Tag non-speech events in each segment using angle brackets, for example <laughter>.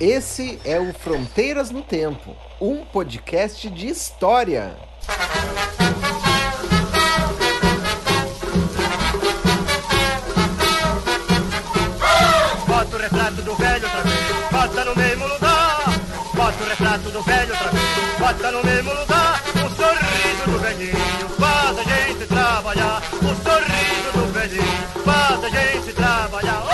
Esse é o Fronteiras no Tempo, um podcast de história. Bota o retrato do velho outra vez, bota no mesmo lugar. Bota o retrato do velho outra vez, bota no mesmo lugar. O sorriso do velhinho faz a gente trabalhar. O sorriso do velhinho faz a gente trabalhar.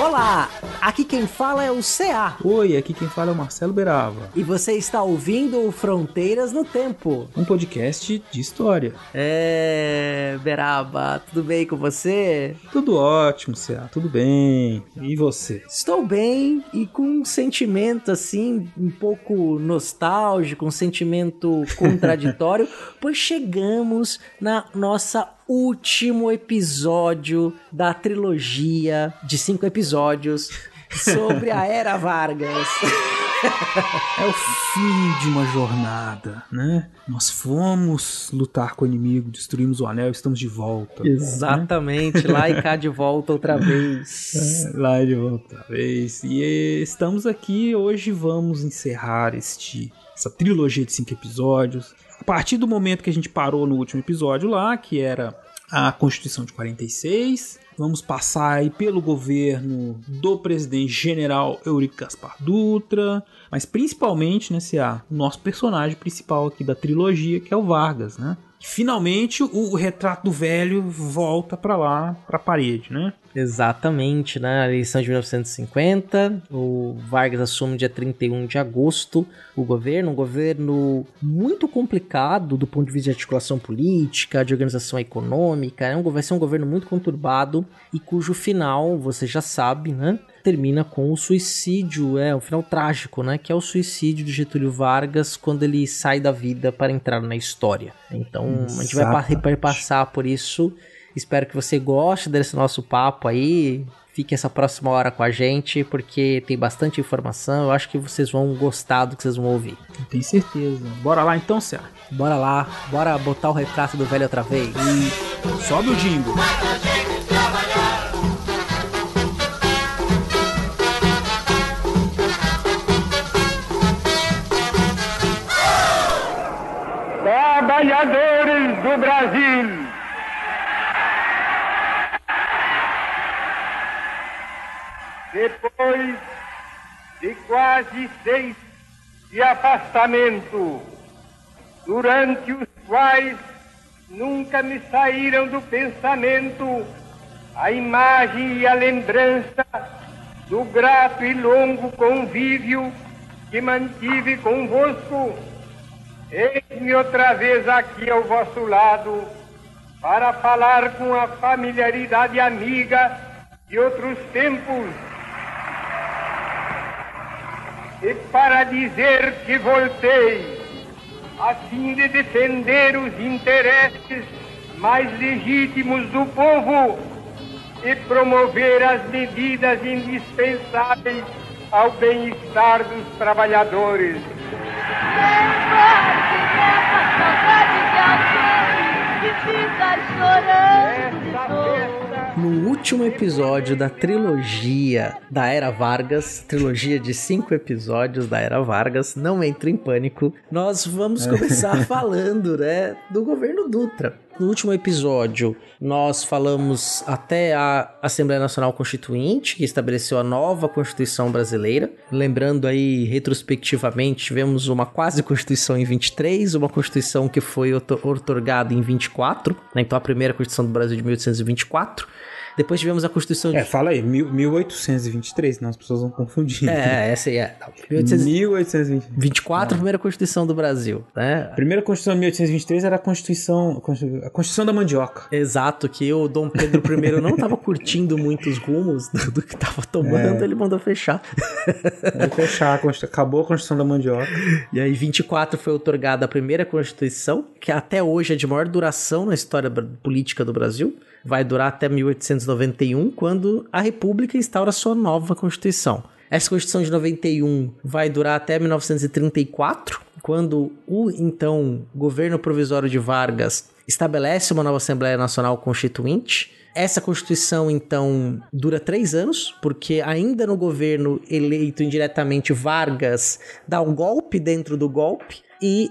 Olá, aqui quem fala é o CA. Oi, aqui quem fala é o Marcelo Berava. E você está ouvindo o Fronteiras no Tempo. Um podcast de história. É, Beraba, tudo bem com você? Tudo ótimo, CA, tudo bem. E você? Estou bem e com um sentimento assim, um pouco nostálgico, um sentimento <laughs> contraditório, pois chegamos na nossa último episódio da trilogia de cinco episódios sobre a <laughs> Era Vargas. É o fim de uma jornada, né? Nós fomos lutar com o inimigo, destruímos o anel, estamos de volta. Exatamente, lá e cá de volta outra <laughs> vez. É, lá de volta outra vez. E estamos aqui hoje vamos encerrar este essa trilogia de cinco episódios. A partir do momento que a gente parou no último episódio lá, que era a Constituição de 46, vamos passar aí pelo governo do presidente general Eurico Gaspar Dutra, mas principalmente, né, CA, o nosso personagem principal aqui da trilogia, que é o Vargas, né? Finalmente o, o retrato do velho volta para lá, para a parede, né? Exatamente, na eleição de 1950, o Vargas assume dia 31 de agosto o governo, um governo muito complicado do ponto de vista de articulação política, de organização econômica, é um, vai ser um governo muito conturbado e cujo final, você já sabe, né? Termina com o suicídio, é um final trágico, né? Que é o suicídio de Getúlio Vargas quando ele sai da vida para entrar na história. Então a gente vai passar por isso. Espero que você goste desse nosso papo aí. Fique essa próxima hora com a gente, porque tem bastante informação. Eu acho que vocês vão gostar do que vocês vão ouvir. Tenho certeza. Bora lá então, Cé. Bora lá, bora botar o retrato do velho outra vez. E sobe o jingle. Trabalhadores do Brasil. Depois de quase seis de afastamento, durante os quais nunca me saíram do pensamento a imagem e a lembrança do grato e longo convívio que mantive convosco, eis-me outra vez aqui ao vosso lado para falar com a familiaridade amiga de outros tempos e para dizer que voltei a fim de defender os interesses mais legítimos do povo e promover as medidas indispensáveis ao bem-estar dos trabalhadores. No último episódio da trilogia da Era Vargas, trilogia de cinco episódios da Era Vargas, não entre em pânico, nós vamos começar <laughs> falando, né, do governo Dutra. No último episódio, nós falamos até a Assembleia Nacional Constituinte, que estabeleceu a nova Constituição brasileira. Lembrando aí, retrospectivamente, tivemos uma quase Constituição em 23, uma Constituição que foi otorgada em 24, né? então a primeira Constituição do Brasil de 1824. Depois tivemos a Constituição de... É, fala aí, mil, 1823, senão as pessoas vão confundir. É, essa aí é. Não, 1824. 24, primeira Constituição do Brasil, né? A primeira Constituição de 1823 era a Constituição, a Constituição da Mandioca. Exato, que o Dom Pedro I não estava curtindo muito os rumos do, do que estava tomando, É. ele mandou fechar. Vai fechar, a acabou a Constituição da Mandioca. E aí, 24 foi otorgada a primeira Constituição, que até hoje é de maior duração na história política do Brasil. Vai durar até 1891, quando a República instaura sua nova Constituição. Essa Constituição de 91 vai durar até 1934, quando o então governo provisório de Vargas estabelece uma nova Assembleia Nacional Constituinte. Essa Constituição, então, dura três anos, porque ainda no governo eleito indiretamente, Vargas dá um golpe dentro do golpe e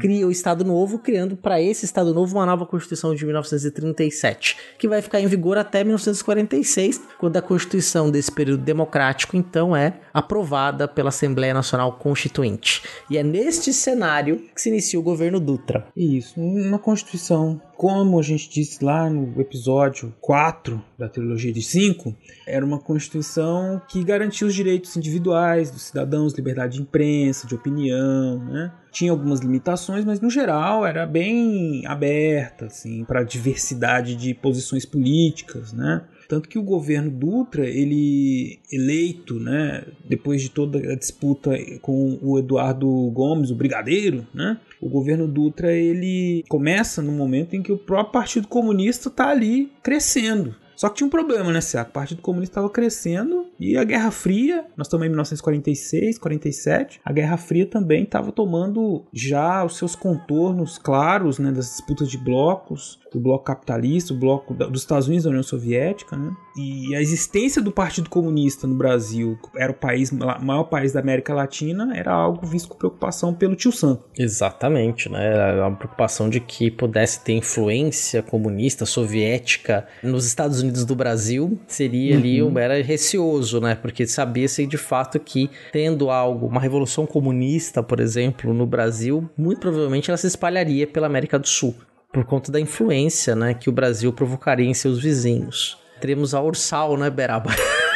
cria o Estado Novo, criando para esse Estado Novo uma nova Constituição de 1937, que vai ficar em vigor até 1946, quando a Constituição desse período democrático, então, é aprovada pela Assembleia Nacional Constituinte. E é neste cenário que se inicia o governo Dutra. Isso, uma Constituição, como a gente disse lá no episódio 4 da trilogia de 5, era uma Constituição que garantia os direitos individuais dos cidadãos, liberdade de imprensa, de opinião, né? Tinha algumas limitações, mas no geral era bem aberta, assim, para diversidade de posições políticas, né? Tanto que o governo Dutra, ele eleito, né, depois de toda a disputa com o Eduardo Gomes, o brigadeiro, né? O governo Dutra, ele começa no momento em que o próprio Partido Comunista está ali crescendo. Só que tinha um problema, né, Cia? O Partido Comunista estava crescendo e a Guerra Fria, nós estamos em 1946, 47, a Guerra Fria também estava tomando já os seus contornos claros, né, das disputas de blocos, do bloco capitalista, o bloco da- dos Estados Unidos da União Soviética, né? E a existência do Partido Comunista no Brasil, era o país, maior país da América Latina, era algo visto com preocupação pelo tio Sam. Exatamente, né? Era uma preocupação de que pudesse ter influência comunista, soviética nos Estados Unidos do Brasil seria ali um era receoso, né? Porque sabia-se de fato que tendo algo, uma revolução comunista, por exemplo, no Brasil, muito provavelmente ela se espalharia pela América do Sul por conta da influência, né, que o Brasil provocaria em seus vizinhos. Teremos a Ursal, né, Beraba? <laughs>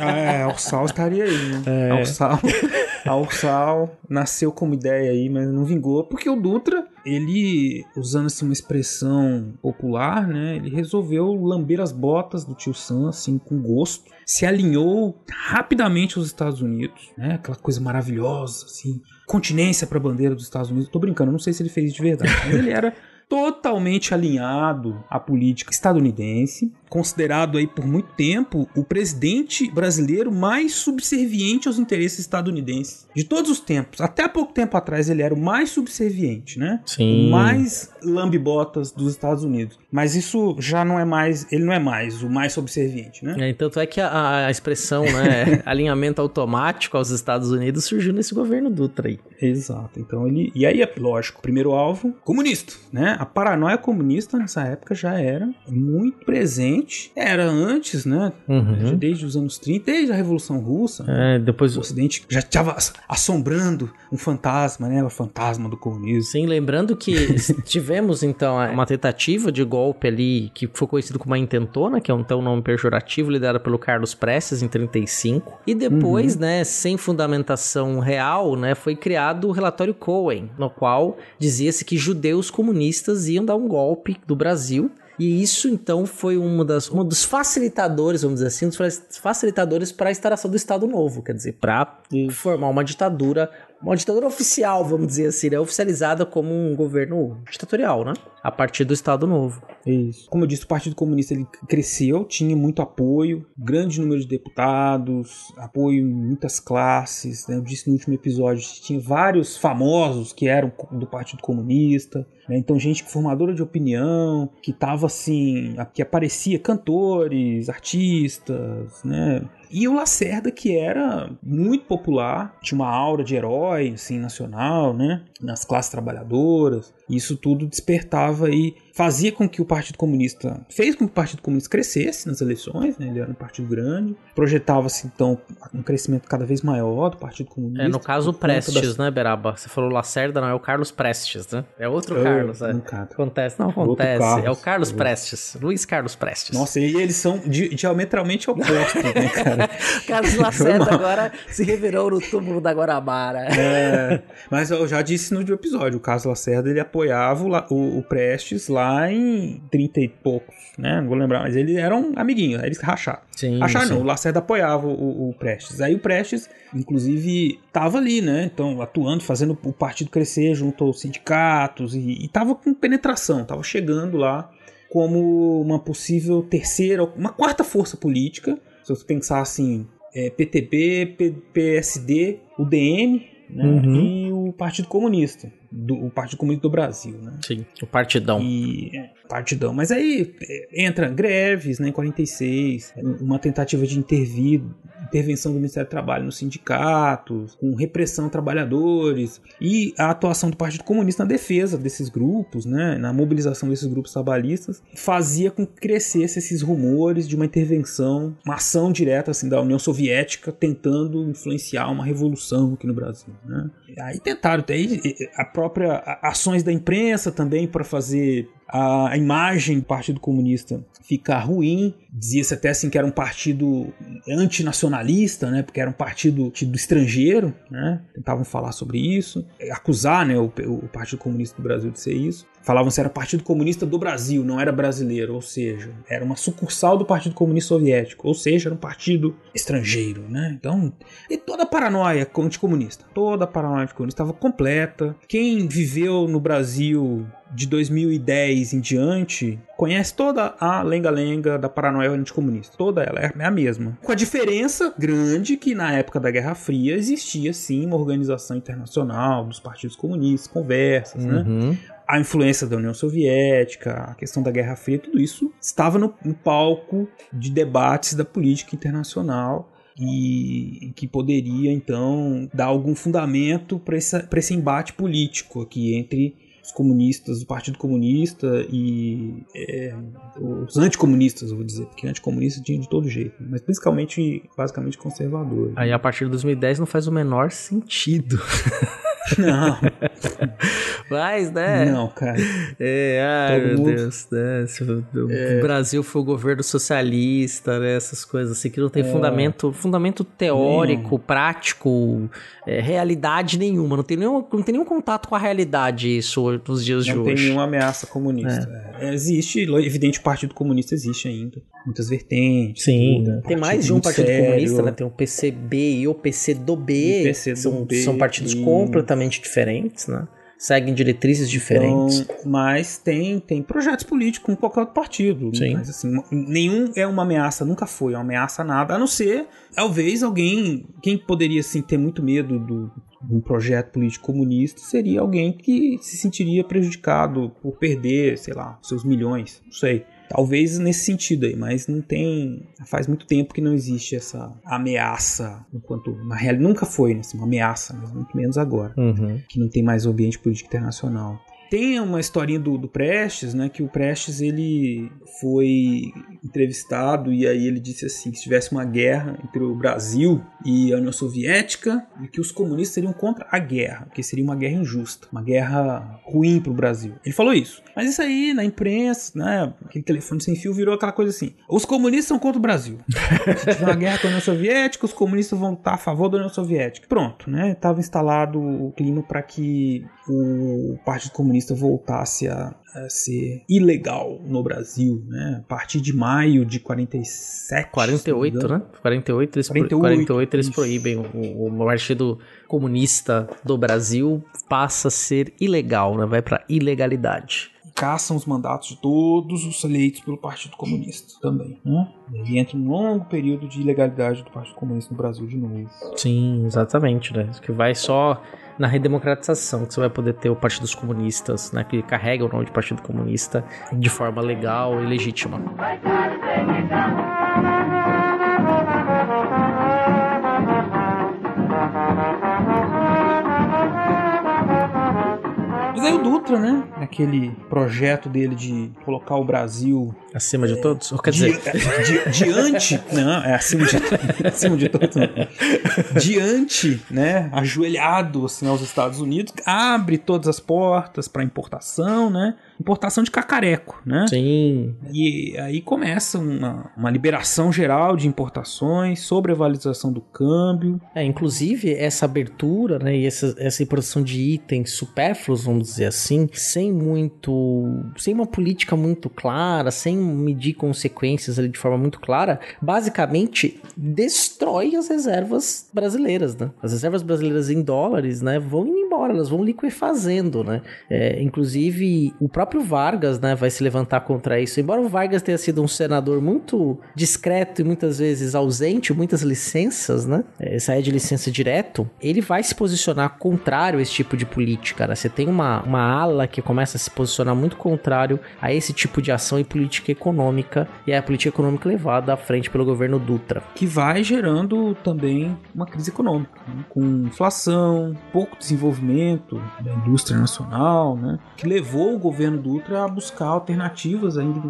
É, a Ursal estaria aí, né? A Ursal, a Ursal nasceu como ideia aí, mas não vingou, porque o Dutra, ele, usando assim uma expressão popular, né? Ele resolveu lamber as botas do tio Sam, assim, com gosto. Se alinhou rapidamente aos Estados Unidos, né? Aquela coisa maravilhosa, assim. Continência para a bandeira dos Estados Unidos. Tô brincando, não sei se ele fez de verdade, mas ele era <laughs> totalmente alinhado à política estadunidense, considerado aí por muito tempo o presidente brasileiro mais subserviente aos interesses estadunidenses de todos os tempos. Até pouco tempo atrás ele era o mais subserviente, né? Sim. O mais lambe-botas dos Estados Unidos. Mas isso já não é mais, ele não é mais o mais subserviente, né? É, tanto é que a, a expressão, né, <laughs> alinhamento automático aos Estados Unidos surgiu nesse governo Dutra aí. Exato. Então ele. E aí, é lógico, primeiro alvo, comunista, né? A paranoia comunista nessa época já era muito presente. Era antes, né? Uhum. Desde os anos 30, desde a Revolução Russa. É, depois O Ocidente já estava assombrando um fantasma, né? O fantasma do comunismo. Sim, lembrando que <laughs> tivemos então uma tentativa de golpe ali que foi conhecido como a intentona, que é um então nome pejorativo, liderada pelo Carlos Prestes em 35. E depois, né, sem fundamentação real, né, foi criado o relatório Cohen, no qual dizia-se que judeus comunistas iam dar um golpe do Brasil. E isso então foi uma das, um dos facilitadores, vamos dizer assim, dos facilitadores para a instauração do Estado Novo, quer dizer, para formar uma ditadura uma ditadura oficial, vamos dizer assim, né? Oficializada como um governo ditatorial, né? A partir do Estado Novo. Isso. Como eu disse, o Partido Comunista ele cresceu, tinha muito apoio, grande número de deputados, apoio em muitas classes. Né? Eu disse no último episódio, tinha vários famosos que eram do Partido Comunista. Né? Então, gente formadora de opinião, que estava assim, que aparecia cantores, artistas, né? E o Lacerda, que era muito popular, tinha uma aura de herói, assim, nacional, né? Nas classes trabalhadoras. Isso tudo despertava aí, fazia com que o Partido Comunista, fez com que o Partido Comunista crescesse nas eleições, né? Ele era um partido grande. Projetava-se, então, um crescimento cada vez maior do Partido Comunista. É, no caso, o Prestes, né, Beraba? Você falou Lacerda, não, é o Carlos Prestes, né? É outro É, Carlos, é. Acontece, não acontece. Carlos. É o Carlos Prestes, Luiz Carlos Prestes. Nossa, e eles são di- diametralmente opostos, né, <laughs> cara? Carlos Lacerda <laughs> agora se revirou no túmulo da Guarabara. É, mas eu já disse no episódio, o Carlos Lacerda ele apoiava o- o Prestes lá lá em 30 e poucos, né? Não vou lembrar, mas eles eram amiguinhos, eles racharam. Sim, Racharam sim. não, o Lacerda apoiava o, o Prestes. Aí o Prestes, inclusive, tava ali, né? Então, atuando, fazendo o partido crescer junto aos sindicatos e, e tava com penetração, tava chegando lá como uma possível terceira, uma quarta força política. Se você pensar assim, é, PTB, P- PSD, o DN né, Uhum. e o Partido Comunista, do, o Partido Comunista do Brasil, né? Sim, o partidão. E é, partidão. Mas aí é, entra greves, né, em 46, uma tentativa de intervir, intervenção do Ministério do Trabalho nos sindicatos, com repressão a trabalhadores e a atuação do Partido Comunista na defesa desses grupos, né, na mobilização desses grupos trabalhistas, fazia com que crescesse esses rumores de uma intervenção, uma ação direta assim da União Soviética tentando influenciar uma revolução aqui no Brasil, né? Aí tentaram, até aí, a própria ações da imprensa também para fazer a, imagem do Partido Comunista ficar ruim. Dizia-se até assim que era um partido antinacionalista, né? Porque era um partido tido estrangeiro, né? Tentavam falar sobre isso, acusar, né, o, o Partido Comunista do Brasil de ser isso. Falavam que era Partido Comunista do Brasil, não era brasileiro, ou seja, era uma sucursal do Partido Comunista Soviético, ou seja, era um partido estrangeiro, né? Então, e toda a paranoia anticomunista, toda a paranoia anticomunista estava completa. Quem viveu no Brasil de 2010 em diante conhece toda a lenga-lenga da paranoia anticomunista. Toda ela é a mesma. Com a diferença grande que na época da Guerra Fria existia sim uma organização internacional dos partidos comunistas, conversas, né? Uhum. a influência da União Soviética, a questão da Guerra Fria, tudo isso estava no, no palco de debates da política internacional e que poderia então dar algum fundamento para esse embate político aqui entre os comunistas, o Partido Comunista e é, os anticomunistas, eu vou dizer, porque anticomunista tinha de todo jeito, mas principalmente, basicamente, conservadores. Aí a partir de 2010 não faz o menor sentido. <laughs> Não. <laughs> Mas, né? Não, cara. É, ai Todo meu mundo- Deus, né? Se o o Brasil foi o governo socialista, né? Essas coisas assim que não tem fundamento, fundamento teórico, prático, é, realidade nenhuma. Não tem, nenhum, não tem nenhum contato com a realidade isso nos dias de Não tem hoje. nenhuma ameaça comunista. É, existe, evidente, o Partido Comunista existe ainda. Muitas vertentes. Sim, tudo, tem um mais de um partido sério. comunista, né? Tem o PCB e o PCdoB. E PCdoB, são, são partidos e- completamente diferentes, né? Seguem diretrizes diferentes. Então, mas tem, tem projetos políticos com qualquer outro partido. Sim. Mas assim, nenhum é uma ameaça, nunca foi uma ameaça a nada, a não ser, talvez, alguém. Quem poderia assim, ter muito medo do, de um projeto político comunista seria alguém que se sentiria prejudicado por perder, sei lá, seus milhões. Não sei. Talvez nesse sentido aí, mas não tem. Faz muito tempo que não existe essa ameaça, enquanto na realidade nunca foi né, assim, uma ameaça, mas muito menos agora Uhum. que não tem mais o ambiente político internacional. Tem uma historinha do, do Prestes, né? Que o Prestes ele foi entrevistado e aí ele disse assim: que se tivesse uma guerra entre o Brasil e a União Soviética, e que os comunistas seriam contra a guerra, que seria uma guerra injusta, uma guerra ruim para o Brasil. Ele falou isso. Mas isso aí na imprensa, né? Aquele telefone sem fio virou aquela coisa assim: os comunistas são contra o Brasil. <laughs> Se tiver uma guerra com a União Soviética, os comunistas vão estar a favor da União Soviética. Pronto, né? Estava instalado o clima para que o Partido Comunista voltasse a, ser ilegal no Brasil, né? A partir de maio de 47. 48, se não me né? 48 eles, 48, 48, eles proíbem. O, o Partido Comunista do Brasil passa a ser ilegal, né? Vai pra ilegalidade. caçam os mandatos de todos os eleitos pelo Partido Comunista também, né? E entra um longo período de ilegalidade do Partido Comunista no Brasil de novo. Sim, exatamente, né? Que vai só na redemocratização que você vai poder ter o Partido dos Comunistas, né? Que carrega o nome de Partido Comunista de forma legal e legítima. Dutra, né? Aquele projeto dele de colocar o Brasil Acima de todos? Ou quer di- dizer, <laughs> di- diante, não, é acima de, <laughs> acima de todos, não. diante, né, ajoelhado assim aos Estados Unidos, abre todas as portas para importação, né? Importação de cacareco, né? sim, E aí começa uma, uma liberação geral de importações sobre a valorização do câmbio. É, inclusive essa abertura, né, e essa, essa importação de itens supérfluos, vamos dizer assim, sem muito. sem uma política muito clara, sem medir consequências ali de forma muito clara, basicamente destrói as reservas brasileiras, né? As reservas brasileiras em dólares, né, vão indo embora, elas vão liquefazendo, né? É, inclusive, o próprio Vargas, né, vai se levantar contra isso. Embora o Vargas tenha sido um senador muito discreto e muitas vezes ausente, muitas licenças, né? É, saia de licença direto, ele vai se posicionar contrário a esse tipo de política, né? Você tem uma, uma ala que começa a se posicionar muito contrário a esse tipo de ação e política econômica, e é a política econômica levada à frente pelo governo Dutra. Que vai gerando também uma crise econômica, né? com inflação, pouco desenvolvimento da indústria nacional, né? que levou o governo Dutra a buscar alternativas ainda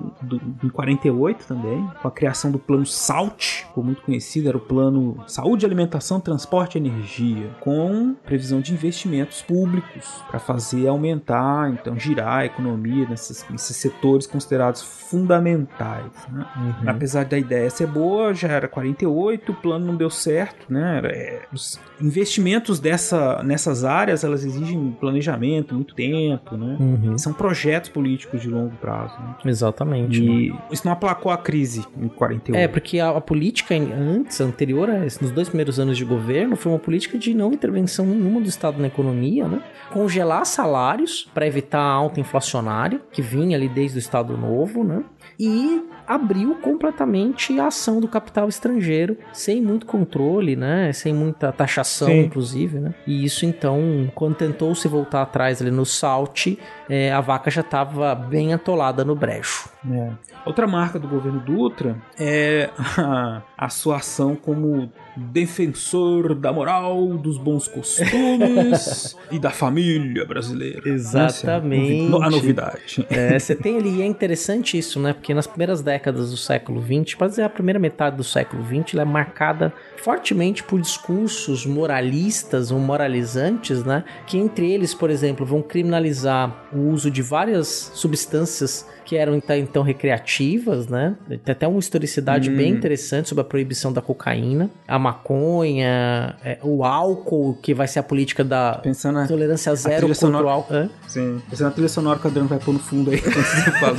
em 48 também, com a criação do plano SALT, ficou muito conhecido, era o plano Saúde, Alimentação, Transporte e Energia, com previsão de investimentos públicos para fazer aumentar, então girar a economia nesses, nesses setores considerados fundamentais. Né? Uhum. Apesar da ideia ser boa, já era 48, o plano não deu certo, né? É, os investimentos dessa, nessas áreas elas exigem planejamento, muito tempo, né? Uhum. São projetos políticos de longo prazo. Né? Exatamente. E né? isso não aplacou a crise em 48. É, porque a, a política antes, anterior a nos dois primeiros anos de governo, foi uma política de não intervenção nenhuma do Estado na economia, né? Congelar salários para evitar a alta inflacionária, que vinha ali desde o Estado Novo, né? E abriu completamente a ação do capital estrangeiro, sem muito controle, né? Sem muita taxação, Sim. inclusive, né? E isso, então, quando tentou se voltar atrás ali no Salt, é, a vaca já estava bem atolada no brejo. É. Outra marca do governo Dutra é a, a sua ação como defensor da moral, dos bons costumes <laughs> e da família brasileira. Exatamente. a novidade. É, você tem ali, é interessante isso, né? Porque nas primeiras décadas do século XX, pode dizer a primeira metade do século XX, ela é marcada fortemente por discursos moralistas ou moralizantes, né? Que entre eles, por exemplo, vão criminalizar o uso de várias substâncias que eram então recreativas, né? Tem até uma historicidade hum. bem interessante sobre a proibição da cocaína, a maconha, é, o álcool, que vai ser a política da Pensando na, tolerância zero contra sonora, o álcool. Hã? Sim. Pensando na trilha sonora que o Adriano vai pôr no fundo aí <laughs> quando você fala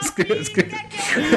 as, crianças,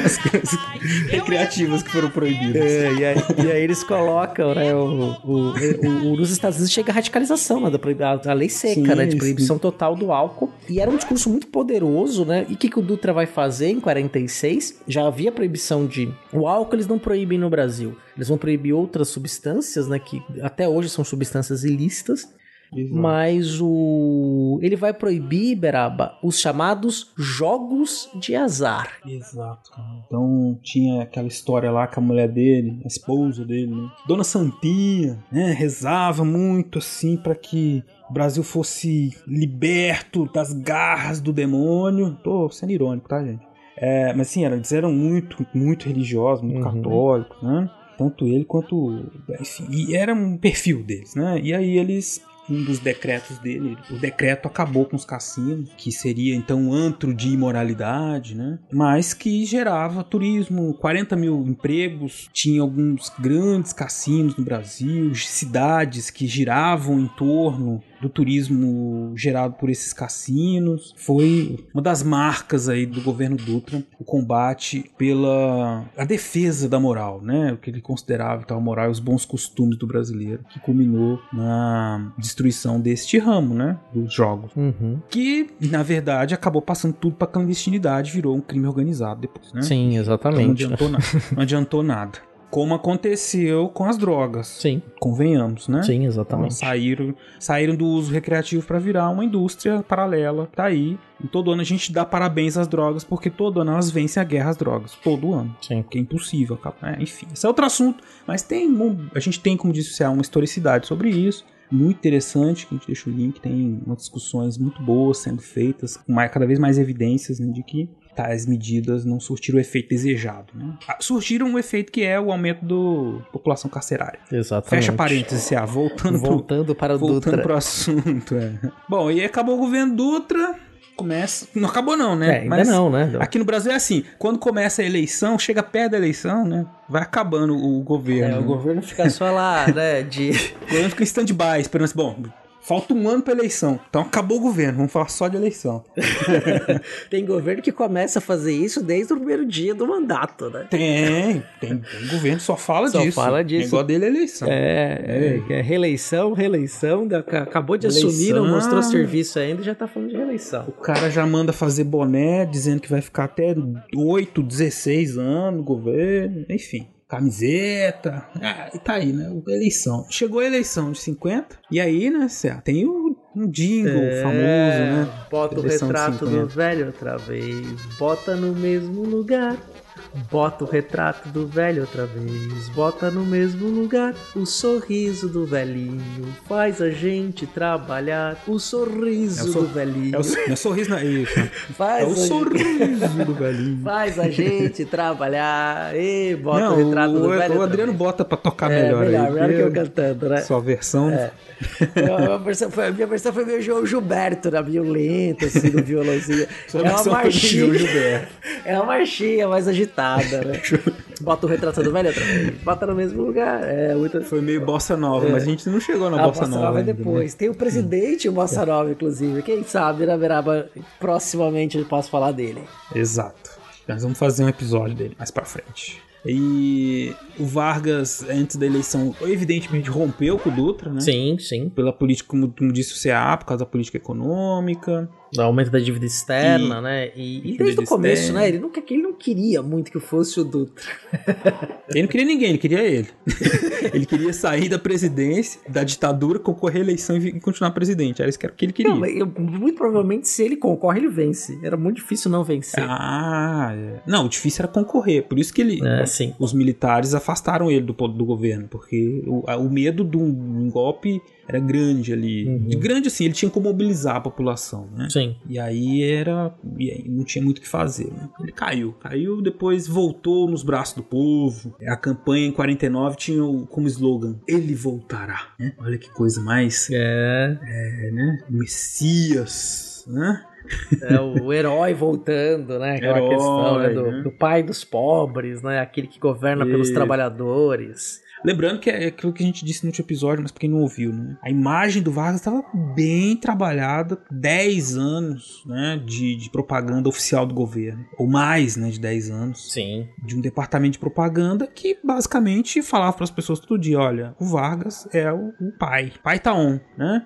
as crianças recreativas que foram proibidas. É, e, aí, e aí eles colocam, né? O, o, o, nos Estados Unidos chega a radicalização, né? Da, a lei seca, sim, né? De proibição sim. total do álcool. E era um discurso muito poderoso, né? E o que, que o Dutra vai fazer em 46? Já havia proibição de. O álcool eles não proíbem no Brasil. Eles vão proibir outras substâncias, né? Que até hoje são substâncias ilícitas. Exato. Mas o. Ele vai proibir, Beraba, os chamados jogos de azar. Exato. Então tinha aquela história lá com a mulher dele, a esposa dele, né? Dona Santinha, né? Rezava muito assim para que o Brasil fosse liberto das garras do demônio. Tô sendo irônico, tá, gente? É, mas sim, eles eram muito, muito religiosos, muito uhum. católicos, né? Tanto ele quanto. Enfim, e era um perfil deles, né? E aí eles um dos decretos dele. O decreto acabou com os cassinos, que seria então um antro de imoralidade, né? Mas que gerava turismo, 40 mil empregos, tinha alguns grandes cassinos no Brasil, cidades que giravam em torno do turismo gerado por esses cassinos. Foi uma das marcas aí do governo Dutra, o combate pela a defesa da moral, né? O que ele considerava a moral e os bons costumes do brasileiro, que culminou na destruição deste ramo, né? Dos jogos. Uhum. Que, na verdade, acabou passando tudo para clandestinidade, virou um crime organizado depois, né? Sim, exatamente. Então <laughs> não adiantou, nada. não adiantou nada. Como aconteceu com as drogas. Sim. Convenhamos, né? Sim, exatamente. Então, saíram, saíram do uso recreativo para virar uma indústria paralela. Tá aí. E todo ano a gente dá parabéns às drogas, porque todo ano elas vencem a guerra às drogas. Todo ano. Sim. Que é impossível. É, enfim, esse é outro assunto. Mas tem. A gente tem, como disse, uma historicidade sobre isso muito interessante, que a gente deixa o link, tem umas discussões muito boas sendo feitas, com cada vez mais evidências né, de que tais medidas não surtiram o efeito desejado. Né? Ah, surtiram um efeito que é o aumento da população carcerária. Exatamente. Fecha parênteses, ah, voltando, voltando pro, para o voltando Dutra. pro assunto. É. Bom, e acabou o governo Dutra começa. Não acabou, não, né? É, ainda Mas não, né? Aqui no Brasil é assim: quando começa a eleição, chega perto da eleição, né? Vai acabando o governo. É, o governo fica só lá, né? De. <laughs> O governo fica em stand-by, esperando assim, bom. Falta um ano pra eleição. Então acabou o governo, vamos falar só de eleição. <laughs> tem governo que começa a fazer isso desde o primeiro dia do mandato, né? Tem, tem, tem governo que só fala Só disso. fala disso. O negócio dele é eleição. É, é, é reeleição, reeleição, da- ca- acabou de assumir, não Eleição. mostrou serviço ainda e já tá falando de reeleição. O cara já manda fazer boné, dizendo que vai ficar até 8, 16 anos no governo, enfim. Camiseta. Ah, e tá aí, né? Eleição. Chegou a eleição de 50. E aí, né, Cé, tem o, um jingle famoso, né? Bota o retrato do 50. velho outra vez, bota no mesmo lugar. Bota o retrato do velho outra vez, bota no mesmo lugar. O sorriso do velhinho faz a gente trabalhar. O sorriso É o sor- do velhinho É o, é sorriso, não é isso. faz É o a gente- sorriso do velhinho. Faz a gente trabalhar. E bota Não, o retrato o, do velho. o Adriano bota pra tocar É, melhor, melhor, aí. melhor que eu cantando, né? Sua versão. A minha versão foi, a minha versão foi meio João Gilberto, na violenta, assim, no violãozinho. Sua é uma marchinha. É uma marchinha mais agitada, né? <laughs> Bota o retrato do velho outra vez. Bota no mesmo lugar. É muito. Foi meio bossa nova, É. mas a gente não chegou na A bossa, Bossa Nova é ainda, né? depois. Tem o presidente o Bossa Nova, inclusive. Quem sabe, na Veraba, proximamente eu posso falar dele. Exato. Nós vamos fazer um episódio dele mais pra frente. E o Vargas, antes da eleição, evidentemente rompeu com o Dutra, né? Sim, sim. Pela política, como, como disse o CA, por causa da política econômica. O aumento da dívida externa, E- né? E, e desde o começo, externa. né? Ele, nunca, ele não queria muito que fosse o Dutra. <laughs> Ele não queria ninguém, ele queria ele. <laughs> ele queria sair da presidência, da ditadura, concorrer à eleição e continuar presidente. Era isso que que ele queria. Não, eu- muito provavelmente, se ele concorre, ele vence. Era muito difícil não vencer. Ah, é. Não, o difícil era concorrer. Por isso que ele, É, os militares afastaram ele do, do governo, porque o, o medo de um, um golpe era grande ali. De grande assim, ele tinha como mobilizar a população, né? Sim. E aí era. E aí não tinha muito o que fazer, né? Ele caiu. Caiu, depois voltou nos braços do povo. A campanha em 49 tinha como slogan: Ele voltará. né? Olha que coisa mais. É. É, né? Messias, né? É o <laughs> herói voltando, né? Aquela Herói, questão né, do, né? do pai dos pobres, né? Aquele que governa pelos trabalhadores. Lembrando que é aquilo que a gente disse no último episódio, mas pra quem não ouviu, né? A imagem do Vargas estava bem trabalhada, 10 anos, né, de, de propaganda oficial do governo, ou mais, né, de 10 anos. Sim. De um departamento de propaganda que basicamente falava para as pessoas todo dia, olha, o Vargas é o, o pai. Pai tá on, né?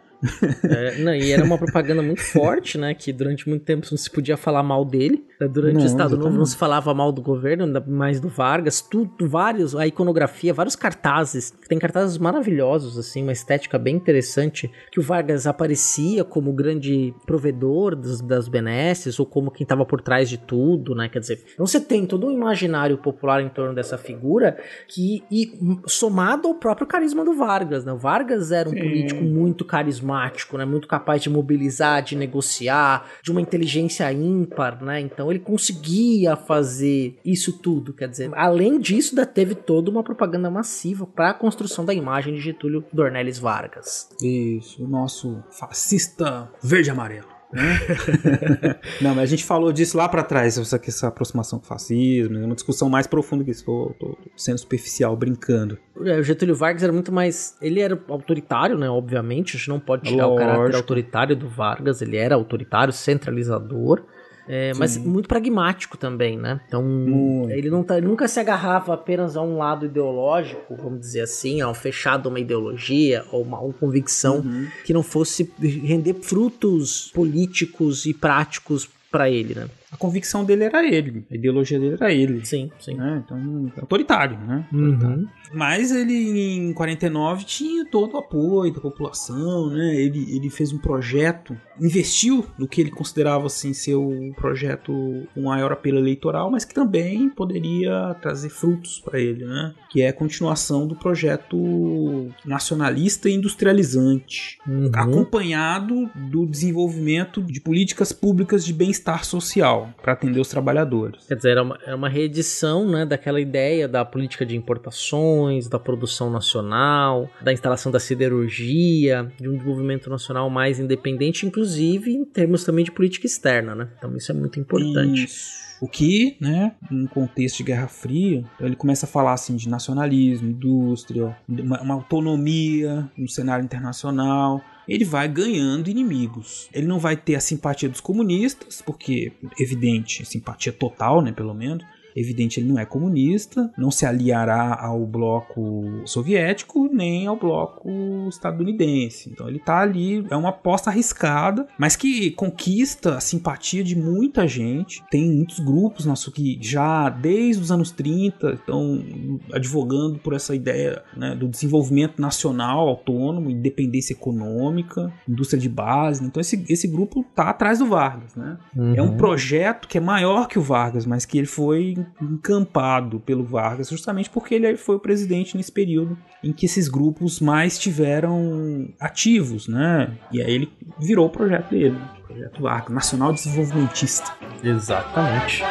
É, não, e era uma propaganda muito forte, né? Que durante muito tempo não se podia falar mal dele. né, Durante Não, o Estado Novo não se falava mal do governo, mais do Vargas. Tudo, vários, a iconografia, vários cartazes. Tem cartazes maravilhosos, assim, uma estética bem interessante. Que o Vargas aparecia como o grande provedor dos- das benesses, ou como quem estava por trás de tudo, né? Quer dizer, então você tem todo um imaginário popular em torno dessa figura que, e somado ao próprio carisma do Vargas, né? O Vargas era um Sim. político muito carismático, né? Muito capaz de mobilizar, de negociar, de uma inteligência ímpar, né? Então ele conseguia fazer isso tudo, quer dizer, além disso, ainda teve toda uma propaganda massiva para a construção da imagem de Getúlio Dornelles Vargas. Isso, o nosso fascista verde amarelo. Né? Não, mas a gente falou disso lá pra trás, essa, essa aproximação com o fascismo, uma discussão mais profunda que isso. Tô, tô sendo superficial, brincando. É, O Getúlio Vargas era muito mais. Ele era autoritário, né? Obviamente, a gente não pode tirar o caráter Lógico. autoritário do Vargas. Ele era autoritário, centralizador. É, mas muito pragmático também, né? Então, Muito. ele, não tá- ele nunca se agarrava apenas a um lado ideológico, vamos dizer assim, a um fechado a uma ideologia ou uma, uma convicção Uhum. que não fosse render frutos políticos e práticos para ele, né? A convicção dele era ele, a ideologia dele era ele. Sim, sim. né? Então, autoritário, né? Uhum. Mas ele em 49 tinha todo o apoio da população, né? Ele, ele fez um projeto, investiu no que ele considerava assim ser o projeto com maior apelo eleitoral, mas que também poderia trazer frutos para ele, né? Que é a continuação do projeto nacionalista e industrializante, Uhum. acompanhado do desenvolvimento de políticas públicas de bem-estar social para atender os trabalhadores. Quer dizer, era uma, era uma reedição né, daquela ideia da política de importações, da produção nacional, da instalação da siderurgia, de um desenvolvimento nacional mais independente, inclusive em termos também de política externa, né? Então isso é muito importante. Isso. O que, né, num contexto de Guerra Fria, ele começa a falar assim de nacionalismo, indústria, uma, uma autonomia no cenário internacional. Ele vai ganhando inimigos. Ele não vai ter a simpatia dos comunistas, porque, evidente, simpatia total, né, pelo menos. Evidente, ele não é comunista, não se aliará ao bloco soviético nem ao bloco estadunidense. Então ele tá ali, é uma aposta arriscada, mas que conquista a simpatia de muita gente. Tem muitos grupos nosso que já desde os anos 30 estão advogando por essa ideia né, do desenvolvimento nacional autônomo, independência econômica, indústria de base. Então esse, esse grupo tá atrás do Vargas, né? Uhum. É um projeto que é maior que o Vargas, mas que ele foi encampado pelo Vargas, justamente porque ele foi o presidente nesse período em que esses grupos mais tiveram ativos, né? E aí ele virou o projeto dele, o projeto Vargas, Nacional Desenvolvimentista. Exatamente.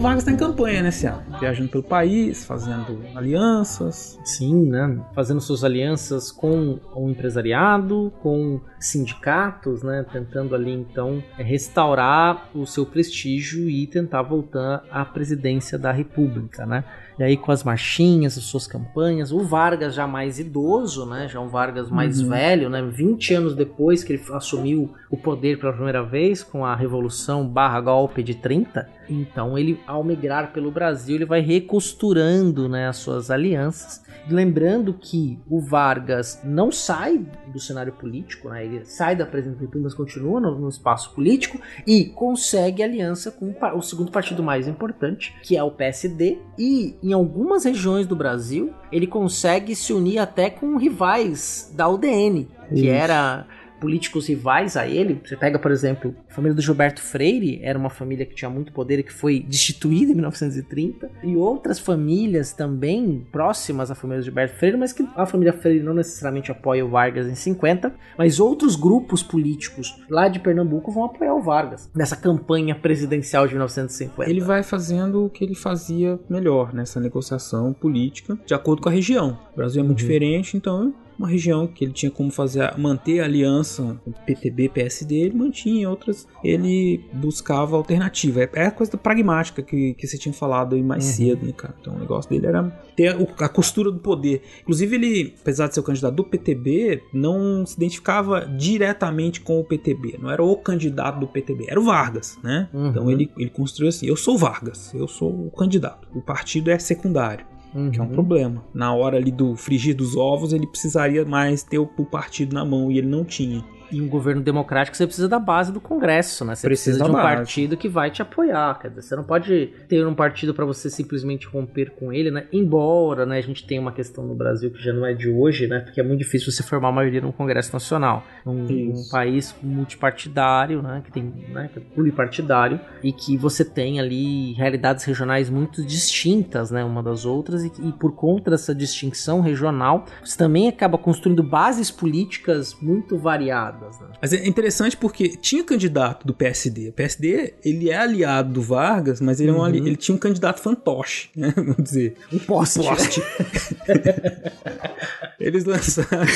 O Vargas está em campanha nesse ano, viajando pelo país, fazendo alianças. Sim, né? Fazendo suas alianças com o empresariado, com sindicatos, né? Tentando ali então restaurar o seu prestígio e tentar voltar à presidência da República, né? E aí com as marchinhas, as suas campanhas, o Vargas já mais idoso, né? Já um Vargas mais uhum. velho, né? 20 anos depois que ele assumiu o poder pela primeira vez com a Revolução barra golpe de 30. Então ele, ao migrar pelo Brasil, ele vai recosturando né, as suas alianças. Lembrando que o Vargas não sai do cenário político, né? ele sai da presidência da República, mas continua no, no, espaço político e consegue aliança com o segundo partido mais importante, que é o PSD, e em algumas regiões do Brasil ele consegue se unir até com rivais da UDN, que Isso. era políticos rivais a ele. Você pega, por exemplo, a família do Gilberto Freire, era uma família que tinha muito poder e que foi destituída em 1930, e outras famílias também próximas à família do Gilberto Freire, mas que a família Freire não necessariamente apoia o Vargas em 50, mas outros grupos políticos lá de Pernambuco vão apoiar o Vargas nessa campanha presidencial de 1950. Ele vai fazendo o que ele fazia melhor nessa negociação política, de acordo com a região. O Brasil é muito uhum. diferente, então uma região que ele tinha como fazer manter a aliança PTB, PSD, ele mantinha, outras ele buscava alternativa. É, é a coisa pragmática que, que você tinha falado aí mais uhum. cedo, né, cara? Então o negócio dele era ter a costura do poder. Inclusive, ele, apesar de ser o candidato do PTB, não se identificava diretamente com o PTB. Não era o candidato do PTB, era o Vargas, né? Uhum. Então ele, ele construiu assim: eu sou Vargas, eu sou o candidato. O partido é secundário. Uhum. Que é um problema. Na hora ali do frigir dos ovos, ele precisaria mais ter o, o partido na mão e ele não tinha. E um governo democrático você precisa da base do Congresso, né? Você precisa, precisa de um base. partido que vai te apoiar. Quer dizer, você não pode ter um partido para você simplesmente romper com ele, né? Embora, né, a gente tenha uma questão no Brasil que já não é de hoje, né? Porque é muito difícil você formar uma maioria no Congresso Nacional. Um, um país multipartidário, né? Que tem, né? Que é pluripartidário e que você tem ali realidades regionais muito distintas, né? Uma das outras e, e por conta dessa distinção regional, você também acaba construindo bases políticas muito variadas. Né? Mas é interessante porque tinha candidato do PSD. O PSD, ele é aliado do Vargas, mas ele, uhum. é um ali... Uhum. ele tinha um candidato fantoche, né? <laughs> Vamos dizer. Um poste. Um poste. <laughs> Eles <laughs> lançaram,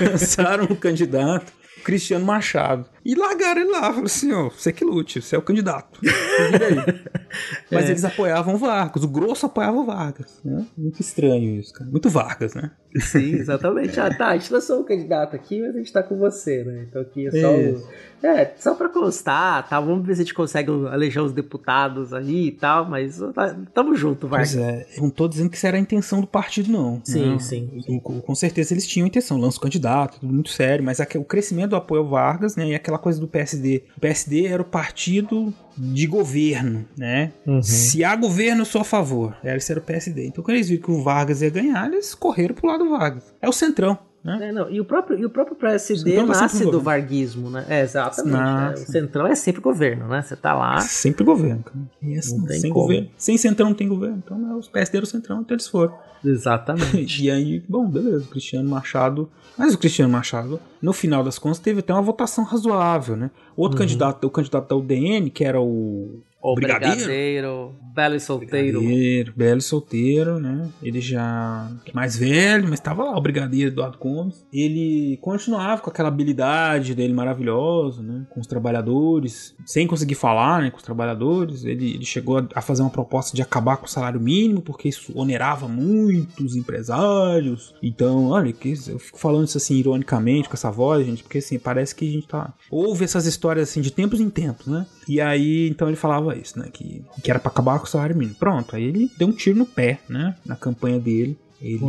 lançaram um candidato Cristiano Machado. E largaram ele lá, falaram assim, ó, você que lute, você é o candidato. <laughs> Mas é. eles apoiavam Vargas, o grosso apoiava Vargas, né? Muito estranho isso, cara. Muito Vargas, né? Sim, exatamente. Ah, tá, a gente lançou um candidato aqui, mas a gente tá com você, né? Então aqui é só o... É, só pra constar, tá? Vamos ver se a gente consegue eleger os deputados aí e tal, mas tá, tamo junto, Vargas. Pois é, não tô dizendo que isso era a intenção do partido, não. Sim, não. sim. Com, com certeza eles tinham intenção, lança o candidato, tudo muito sério, mas o crescimento do apoio ao Vargas, né, e aquela coisa do PSD. O PSD era o partido de governo, né? Uhum. Se há governo, eu sou a favor. Esse era o PSD. Então, quando eles viram que o Vargas ia ganhar, eles correram pro lado do Vargas. É o centrão. Né? É, não, e, o próprio, e o próprio PSD nasce do varguismo, né? É, exatamente. Né? O centrão é sempre governo, né? Você tá lá. É sempre governo, cara. E assim, sem como. governo. Sem centrão não tem governo. Então é, os PSD era o centrão, então eles foram. Exatamente. <laughs> e aí, bom, beleza, o Cristiano Machado. Mas o Cristiano Machado, no final das contas, teve até uma votação razoável, né? Outro uhum. candidato, o candidato da UDN, que era o O brigadeiro. brigadeiro, belo e solteiro. Brigadeiro, belo e solteiro, né? Ele já mais velho, mas tava lá, o brigadeiro Eduardo Gomes. Ele continuava com aquela habilidade dele maravilhosa, né? Com os trabalhadores, sem conseguir falar, né? Com os trabalhadores. Ele, ele chegou a, fazer uma proposta de acabar com o salário mínimo, porque isso onerava muito os empresários. Então, olha, eu fico falando isso assim ironicamente com essa voz, gente, porque assim, parece que a gente tá. Ouve essas histórias assim de tempos em tempos, né? E aí, então ele falava isso, né? Que, que era pra acabar com o salário mínimo. Pronto, aí ele deu um tiro no pé, né? Na campanha dele. Ele...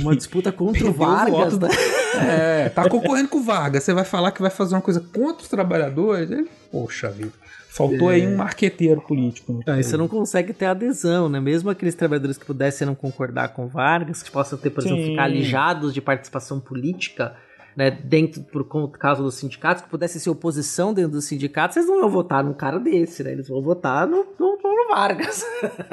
Uma disputa <laughs> contra o o Vargas, voto né? <laughs> É, tá concorrendo com o Vargas. Você vai falar que vai fazer uma coisa contra os trabalhadores? Ele, Poxa vida. Faltou aí um marqueteiro político. né? Aí você não consegue ter adesão, né? Mesmo aqueles trabalhadores que pudessem não concordar com Vargas, que possam ter, por exemplo, Sim. ficar alijados de participação política, né? Dentro, por conta- causa dos sindicatos, que pudessem ser oposição dentro dos sindicatos, eles não iam votar num cara desse, né? Eles vão votar no, no, no Vargas.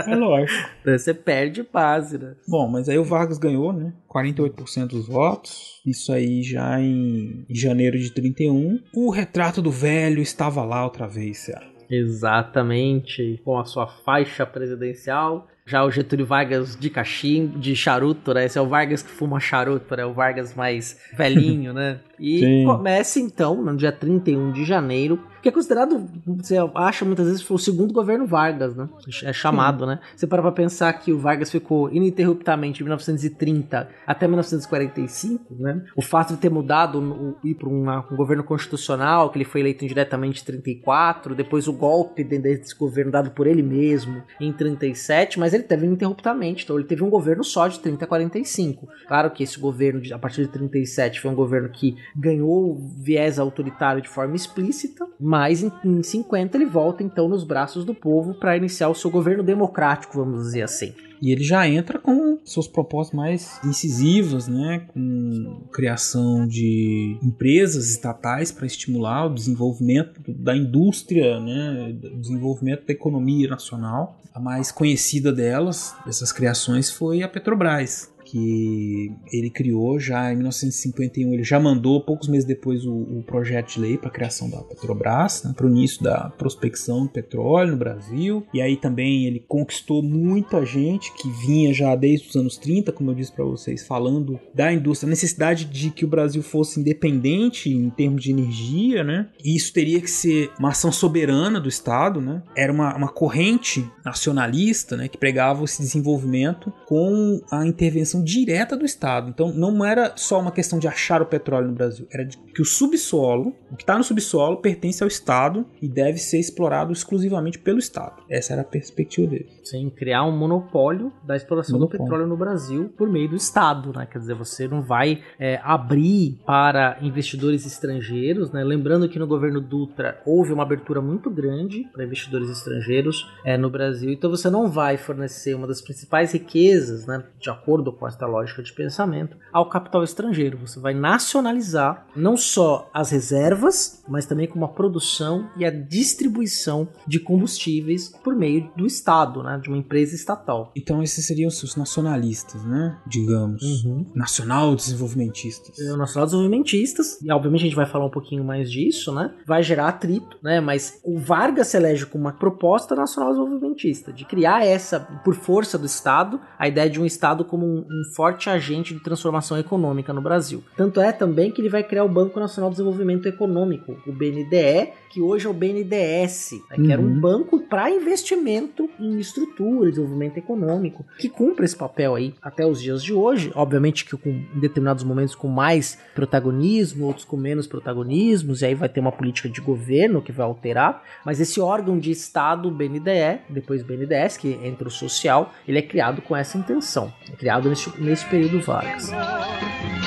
É lógico. Daí <laughs> você perde base, né? Bom, mas aí o Vargas ganhou, né? 48% dos votos. Isso aí já em, janeiro de 31. O retrato do velho estava lá outra vez. Exatamente, com a sua faixa presidencial. Já o Getúlio Vargas de cachimbo, de charuto, né? Esse é o Vargas que fuma charuto, né? O Vargas mais velhinho, né? E Sim. começa então, no dia 31 de janeiro, que é considerado, você acha muitas vezes, foi o segundo governo Vargas, né? É chamado, né? Você para pra pensar que o Vargas ficou ininterruptamente de 1930 até 1945, né? O fato de ter mudado, o- ir para um governo constitucional, que ele foi eleito indiretamente em 34, depois o golpe desse governo dado por ele mesmo em 37, mas ele teve ininterruptamente, então ele teve um governo só de 30 a 45. Claro que esse governo, a partir de 37, foi um governo que ganhou viés autoritário de forma explícita, mas em, em 50 ele volta então nos braços do povo para iniciar o seu governo democrático, vamos dizer assim. E ele já entra com suas propostas mais incisivas, né? Com criação de empresas estatais para estimular o desenvolvimento da indústria, né? O desenvolvimento da economia nacional. A mais conhecida delas, dessas criações, foi a Petrobras, que ele criou já em 1951. Ele já mandou, poucos meses depois, o, o projeto de lei para a criação da Petrobras, né, para o início da prospecção do petróleo no Brasil. E aí também ele conquistou muita gente que vinha já desde os anos 30, como eu disse para vocês, falando da indústria, a necessidade de que o Brasil fosse independente em termos de energia, né? E isso teria que ser uma ação soberana do Estado, né? Era uma, uma corrente nacionalista, né, que pregava esse desenvolvimento com a intervenção direta do Estado. Então não era só uma questão de achar o petróleo no Brasil, era de que o subsolo, o que está no subsolo, pertence ao Estado e deve ser explorado exclusivamente pelo Estado. Essa era a perspectiva dele. Sim, criar um monopólio da exploração Monopólio. do petróleo no Brasil por meio do Estado, né? Quer dizer, você não vai é, abrir para investidores estrangeiros, né? Lembrando que no governo Dutra houve uma abertura muito grande para investidores estrangeiros é, no Brasil, então você não vai fornecer uma das principais riquezas, né? De acordo com esta lógica de pensamento, ao capital estrangeiro. Você vai nacionalizar não só as reservas, mas também com a produção e a distribuição de combustíveis por meio do Estado, né? De uma empresa estatal. Então esses seriam os nacionalistas, né? Digamos. Nacional desenvolvimentistas. Os nacional desenvolvimentistas, e obviamente a gente vai falar um pouquinho mais disso, né? Vai gerar atrito, né? Mas o Vargas se elege com uma proposta nacional desenvolvimentista, de criar essa, por força do Estado, a ideia de um Estado como um, um forte agente de transformação econômica no Brasil. Tanto é também que ele vai criar o Banco Nacional de Desenvolvimento Econômico, o BNDE, que hoje é o BNDES, né? que era um Uhum. banco para investimento em estrutura, desenvolvimento econômico, que cumpre esse papel aí até os dias de hoje. Obviamente que com, em determinados momentos com mais protagonismo, outros com menos protagonismos, e aí vai ter uma política de governo que vai alterar. Mas esse órgão de Estado, o BNDE, depois BNDES, que entra o social, ele é criado com essa intenção. É criado nesse, nesse período Vargas.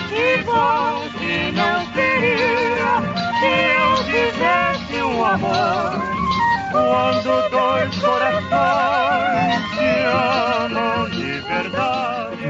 Que bom que não queria que eu tivesse um amor quando dois corações se amam.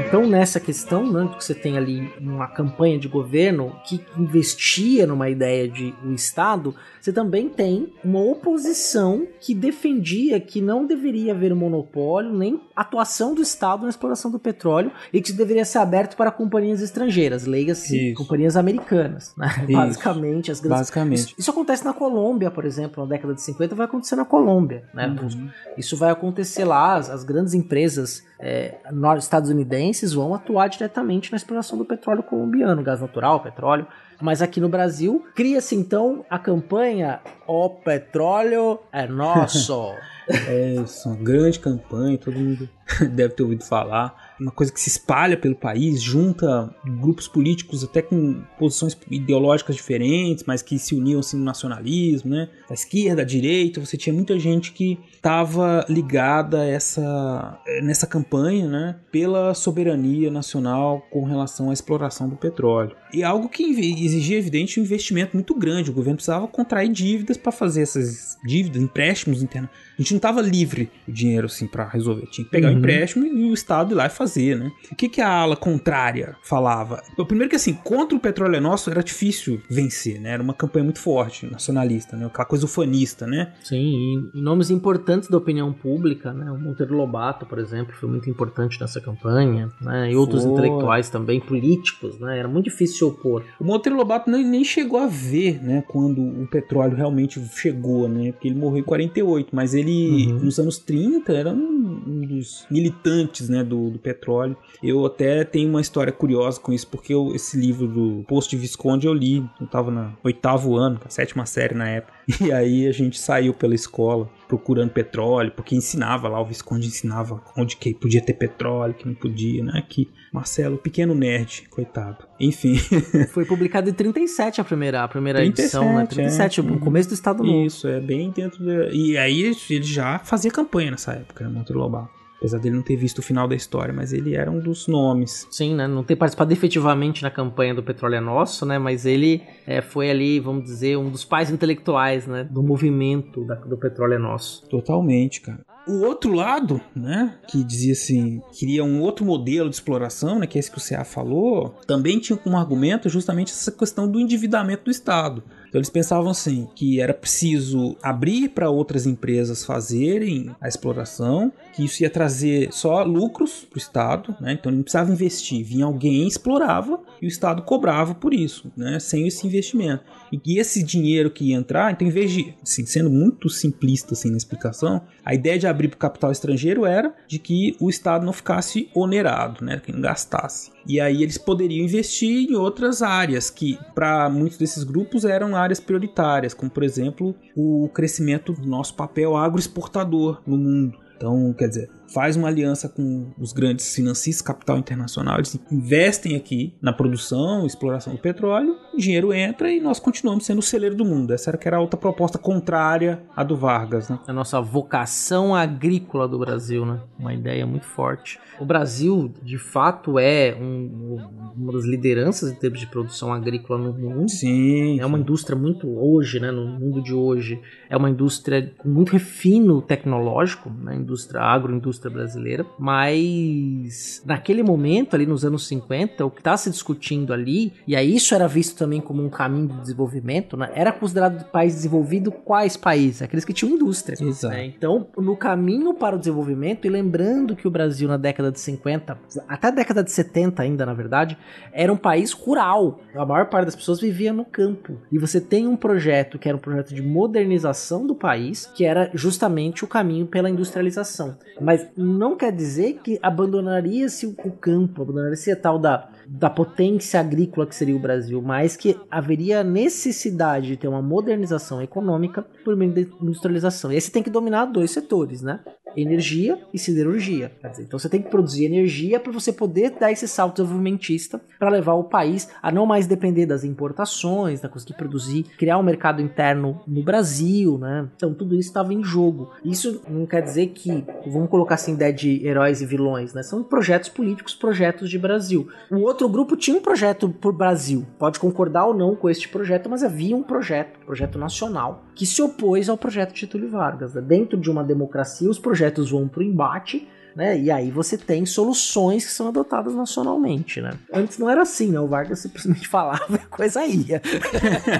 Então, nessa questão, né, que você tem ali uma campanha de governo que investia numa ideia de o Estado, você também tem uma oposição que defendia que não deveria haver monopólio nem atuação do Estado na exploração do petróleo e que isso deveria ser aberto para companhias estrangeiras, leia-se companhias americanas. Né? Basicamente, as grandes... Basicamente. Isso, isso, acontece na Colômbia, por exemplo, na década de 50, vai acontecer na Colômbia. Né? Uhum. Isso vai acontecer lá, as, as grandes empresas é, estadunidenses vão atuar diretamente na exploração do petróleo colombiano, gás natural, petróleo. Mas aqui no Brasil, cria-se então a campanha O Petróleo é Nosso. <laughs> é isso, uma grande campanha, todo mundo <laughs> deve ter ouvido falar uma coisa que se espalha pelo país, junta grupos políticos até com posições ideológicas diferentes, mas que se uniam assim no nacionalismo, né? Da esquerda, da direita, você tinha muita gente que estava ligada essa, nessa campanha, né? Pela soberania nacional com relação à exploração do petróleo. E algo que exigia, evidente, um investimento muito grande. O governo precisava contrair dívidas para fazer essas dívidas, empréstimos internos. A gente não estava livre o dinheiro assim para resolver. Tinha que pegar o uhum. empréstimo e o Estado ir lá e fazer, né? O que, que a ala contrária falava? O primeiro que assim, contra o petróleo é nosso era difícil vencer, né? Era uma campanha muito forte, nacionalista, né? Aquela coisa ufanista, né? Sim, e nomes importantes da opinião pública, né? O Monteiro Lobato, por exemplo, foi muito importante nessa campanha, né? E outros foi. intelectuais também, políticos, né? Era muito difícil se opor. O Monteiro Lobato nem, nem chegou a ver, né? Quando o petróleo realmente chegou, né? Porque ele morreu em 48, mas ele uhum. nos anos 30, era um, um dos militantes né, do, do, petróleo. Eu até tenho uma história curiosa com isso, porque eu, esse livro do Posto de Visconde eu li, eu estava no oitavo ano, sétima série na época. <laughs> E aí a gente saiu pela escola procurando petróleo, porque ensinava lá, o Visconde ensinava onde que podia ter petróleo, que não podia, né? Que Marcelo, pequeno nerd, coitado. Enfim. <laughs> Foi publicado em 37 a primeira, a primeira 37, edição, né? 37, é. no começo do Estado Novo. Isso, é bem dentro de... E aí ele já fazia campanha nessa época, né? Monteiro Lobato. Apesar dele não ter visto o final da história, mas ele era um dos nomes. Sim, né? Não ter participado efetivamente na campanha do Petróleo é Nosso, né? Mas ele é, foi ali, vamos dizer, um dos pais intelectuais, né? Do movimento da, do Petróleo é Nosso. Totalmente, cara. O outro lado, né, que dizia assim, queria um outro modelo de exploração, né, que é esse que o CA falou, também tinha como argumento justamente essa questão do endividamento do Estado. Então eles pensavam assim que era preciso abrir para outras empresas fazerem a exploração, que isso ia trazer só lucros para o Estado, né? então não precisava investir, vinha alguém explorava e o Estado cobrava por isso, né? sem esse investimento. E esse dinheiro que ia entrar, então em vez de, assim, sendo muito simplista assim na explicação, a ideia de abrir para o capital estrangeiro era de que o Estado não ficasse onerado, né? que não gastasse. E aí eles poderiam investir em outras áreas que, para muitos desses grupos, eram áreas prioritárias, como por exemplo o crescimento do nosso papel agroexportador no mundo. Então, quer dizer, faz uma aliança com os grandes financistas, capital internacional, eles investem aqui na produção, exploração do petróleo, o dinheiro entra e nós continuamos sendo o celeiro do mundo. Essa era que era a outra proposta contrária à do Vargas, né? A nossa vocação agrícola do Brasil, né? Uma ideia muito forte. O Brasil, de fato, é um, uma das lideranças em termos de produção agrícola no mundo. Sim. É uma indústria muito hoje, né? No mundo de hoje, é uma indústria com muito refino tecnológico, né? Indústria agroindústria indústria brasileira, mas naquele momento, ali nos anos 50, o que está se discutindo ali, e aí isso era visto também como um caminho de desenvolvimento, né? era considerado país desenvolvido quais países? Aqueles que tinham indústria. Exato. Né? Então, no caminho para o desenvolvimento, e lembrando que o Brasil na década de 50, até a década de 70 ainda, na verdade, era um país rural. A maior parte das pessoas vivia no campo. E você tem um projeto que era um projeto de modernização do país, que era justamente o caminho pela industrialização. Mas não quer dizer que abandonaria-se o campo, abandonaria-se a tal da, da potência agrícola que seria o Brasil, mas que haveria necessidade de ter uma modernização econômica por meio da industrialização. E aí você tem que dominar dois setores, né? energia e siderurgia. Então você tem que produzir energia para você poder dar esse salto desenvolvimentista para levar o país a não mais depender das importações, da conseguir produzir, criar um mercado interno no Brasil, né? Então tudo isso estava em jogo. Isso não quer dizer que, vamos colocar assim, ideia de heróis e vilões, né? São projetos políticos, projetos de Brasil. O outro grupo tinha um projeto por Brasil. Pode concordar ou não com este projeto, mas havia um projeto, projeto nacional, que se opôs ao projeto Getúlio Vargas. Né? Dentro de uma democracia, os projetos vão para o embate, né? E aí você tem soluções que são adotadas nacionalmente, né? Antes não era assim, né? O Vargas simplesmente <laughs> falava e a coisa ia.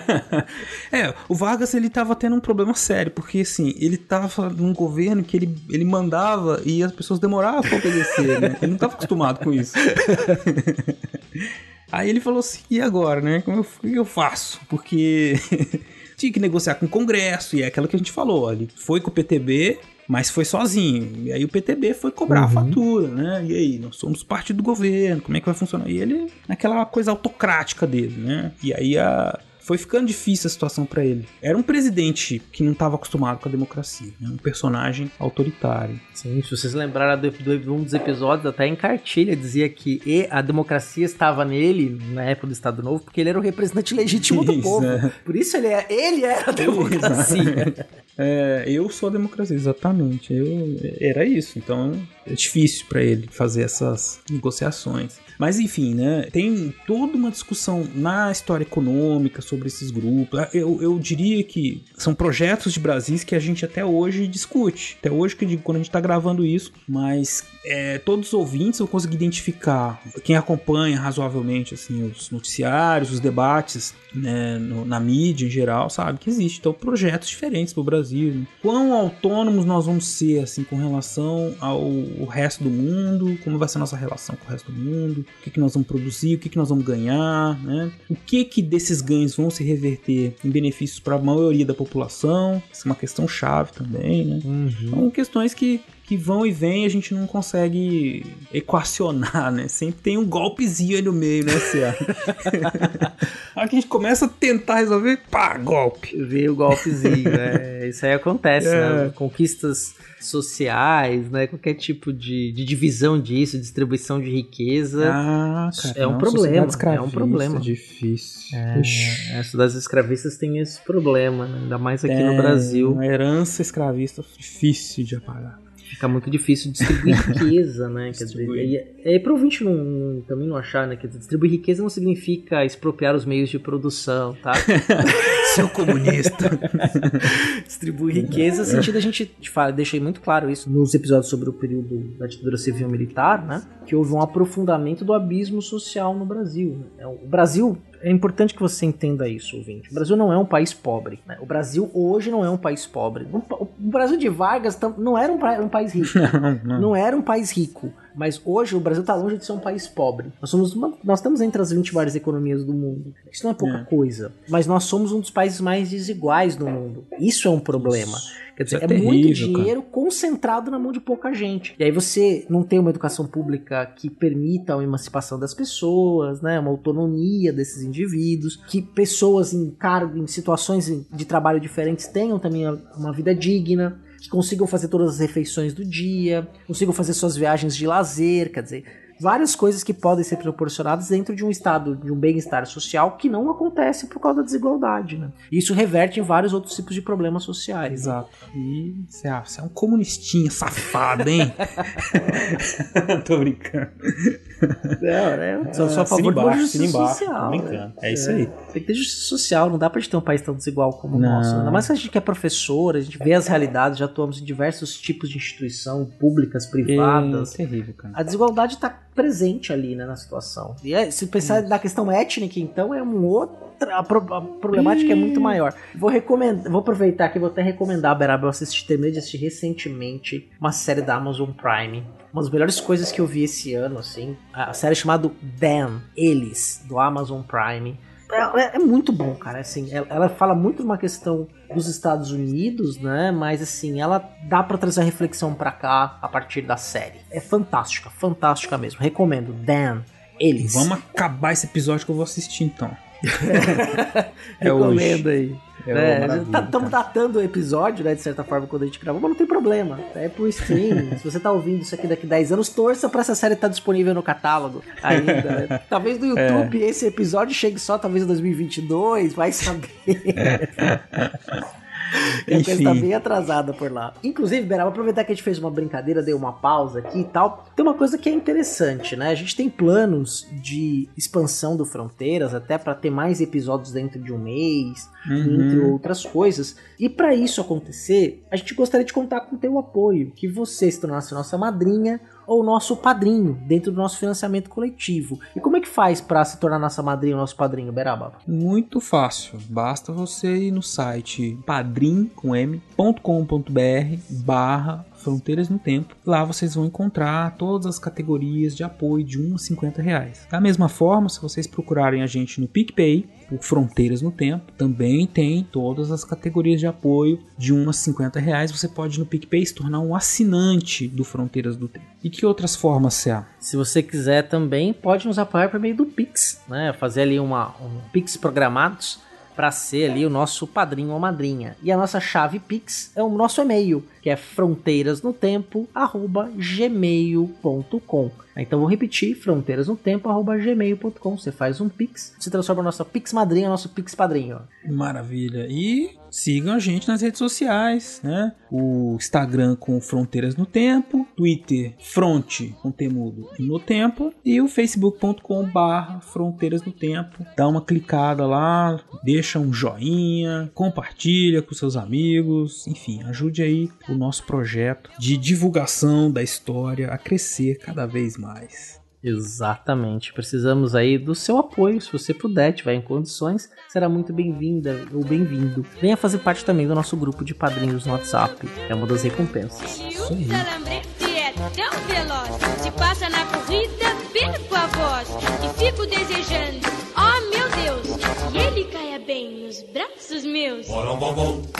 <laughs> é, o Vargas ele tava tendo um problema sério, porque assim, ele tava num governo que ele, ele mandava e as pessoas demoravam pra obedecer, né? Ele não tava acostumado com isso. <laughs> Aí ele falou assim: e agora, né? Como eu, o que eu faço? Porque tinha que negociar com o Congresso, e é aquilo que a gente falou. Ele foi com o PTB, mas foi sozinho. E aí o PTB foi cobrar uhum. a fatura, né? E aí, nós somos parte do governo, como é que vai funcionar? E ele, naquela coisa autocrática dele, né? E aí a, foi ficando difícil a situação para ele. Era um presidente que não estava acostumado com a democracia, né? um personagem autoritário. Sim, se vocês lembraram do, do, um dos episódios, até em cartilha dizia que a democracia estava nele na época do Estado Novo, porque ele era o representante legítimo do <laughs> isso, povo. É. Por isso ele, é, ele era a democracia. É, eu sou a democracia, exatamente. Eu, era isso. Então é difícil para ele fazer essas negociações. Mas enfim, né? Tem toda uma discussão na história econômica sobre esses grupos. Eu, eu diria que são projetos de Brasis que a gente até hoje discute. Até hoje, que eu digo, quando a gente está gravando isso, mas é, todos os ouvintes eu consegui identificar, quem acompanha razoavelmente assim, os noticiários, os debates né, no, na mídia em geral, sabe que existe. Então, projetos diferentes para o Brasil. Né? Quão autônomos nós vamos ser assim com relação ao resto do mundo? Como vai ser a nossa relação com o resto do mundo? o que, que nós vamos produzir, o que, que nós vamos ganhar, né? O que que desses ganhos vão se reverter em benefícios para a maioria da população? Isso é uma questão chave também, né? Uhum. São questões que que vão e vêm a gente não consegue equacionar, né? Sempre tem um golpezinho aí no meio, né, Cia? <laughs> a gente começa a tentar resolver, pá, golpe. Vê o golpezinho, né? Isso aí acontece, é. né? Conquistas sociais, né? Qualquer tipo de, de divisão disso, distribuição de riqueza. Ah, cara, é um problema. É um problema. Difícil. É, é, as cidades escravistas têm esse problema, né? ainda mais aqui é, no Brasil. Uma herança escravista difícil de apagar fica muito difícil distribuir <laughs> riqueza, né? Quer dizer, para o ouvinte não, não, também não achar, né? Quer dizer, distribuir riqueza não significa expropriar os meios de produção, tá? <laughs> Seu comunista. <laughs> distribuir riqueza, no sentido a gente fala, deixei muito claro isso nos episódios sobre o período da ditadura civil militar, né? Que houve um aprofundamento do abismo social no Brasil. Né? O Brasil é importante que você entenda isso, ouvinte. O Brasil não é um país pobre. Né? O Brasil hoje não é um país pobre. O Brasil de Vargas não era um, país rico. <laughs> Não, não. não era um país rico. Mas hoje o Brasil está longe de ser um país pobre. Nós somos uma, nós estamos entre as 20 maiores economias do mundo. Isso não é pouca é. coisa. Mas nós somos um dos países mais desiguais do mundo. Isso é um problema. Quer dizer, é, é terrível, muito dinheiro cara. concentrado na mão de pouca gente. E aí você não tem uma educação pública que permita a emancipação das pessoas, né? Uma autonomia desses indivíduos, que pessoas em cargo, em situações de trabalho diferentes tenham também uma vida digna consigam fazer todas as refeições do dia, consigam fazer suas viagens de lazer, quer dizer, várias coisas que podem ser proporcionadas dentro de um estado de um bem-estar social que não acontece por causa da desigualdade, né? Isso reverte em vários outros tipos de problemas sociais. Exato. Né? E você, ah, é um comunistinha safado, hein? <laughs> Tô brincando. Não, né? Só, só a favor embaixo, justiça embaixo, social. Tô brincando. É, é isso aí. Tem que ter justiça social, não dá pra gente ter um país tão desigual como o nosso. Ainda mais que a gente que é professor, a gente vê as realidades, já atuamos em diversos tipos de instituição, públicas, privadas. É terrível, cara. A desigualdade tá presente ali, né, na situação. E é, se pensar na questão étnica, então, é um outro. A, pro, a problemática é muito maior. Vou recomendar, vou aproveitar que vou até recomendar, Beraba, eu assisti, terminei de assistir recentemente uma série da Amazon Prime. Uma das melhores coisas que eu vi esse ano, assim. A série chamada Dan, Eles, do Amazon Prime. É, é, muito bom, cara. Assim, ela, ela, fala muito de uma questão dos Estados Unidos, né? Mas assim, ela dá para trazer a reflexão para cá a partir da série. É fantástica, fantástica mesmo. Recomendo. Dan, eles. Vamos acabar esse episódio que eu vou assistir então. <laughs> é Recomendo hoje. aí. Estamos é, tá, datando o episódio, né, de certa forma, quando a gente gravou, mas não tem problema. É pro stream. <laughs> Se você tá ouvindo isso aqui daqui 10 anos, torça pra essa série estar tá disponível no catálogo ainda. Né? <laughs> Talvez no é. YouTube é. esse episódio chegue só talvez em 2022, vai saber. <laughs> A coisa tá bem atrasada por lá. Inclusive, Beraba, aproveitar que a gente fez uma brincadeira, deu uma pausa aqui e tal. Tem uma coisa que é interessante, né? A gente tem planos de expansão do Fronteiras, até para ter mais episódios dentro de um mês, uhum. entre outras coisas. E para isso acontecer, a gente gostaria de contar com o teu apoio, que você se tornasse nossa madrinha ou nosso padrinho dentro do nosso financiamento coletivo. E como é que faz para se tornar nossa madrinha ou nosso padrinho, Beraba? Muito fácil. Basta você ir no site padrim.com.br barra Fronteiras no Tempo. Lá vocês vão encontrar todas as categorias de apoio de 1 a 50 reais. Da mesma forma, se vocês procurarem a gente no PicPay, por Fronteiras no Tempo, também tem todas as categorias de apoio de 1 a 50 reais. Você pode no PicPay se tornar um assinante do Fronteiras do Tempo. E que outras formas, Cé? Se você quiser também, pode nos apoiar por meio do Pix, né? Fazer ali uma, um Pix programados para ser ali o nosso padrinho ou madrinha. E a nossa chave Pix é o nosso e-mail, que é fronteirasnotempo@gmail.com. Então vou repetir, fronteirasnotempo@gmail.com. Você faz um Pix, se transforma a nossa Pix madrinha, nosso Pix padrinho. Maravilha. E sigam a gente nas redes sociais, né? O Instagram com Fronteiras no Tempo, Twitter Fronte com Temudo no Tempo e o facebook.com barra Fronteiras no Tempo. Dá uma clicada lá, deixa um joinha, compartilha com seus amigos, enfim, ajude aí o nosso projeto de divulgação da história a crescer cada vez mais. Exatamente. Precisamos aí do seu apoio. Se você puder, tiver em condições, será muito bem-vinda ou bem-vindo. Venha fazer parte também do nosso grupo de padrinhos no WhatsApp. É uma das recompensas. Voz e fico desejando. Meus.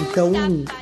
Então,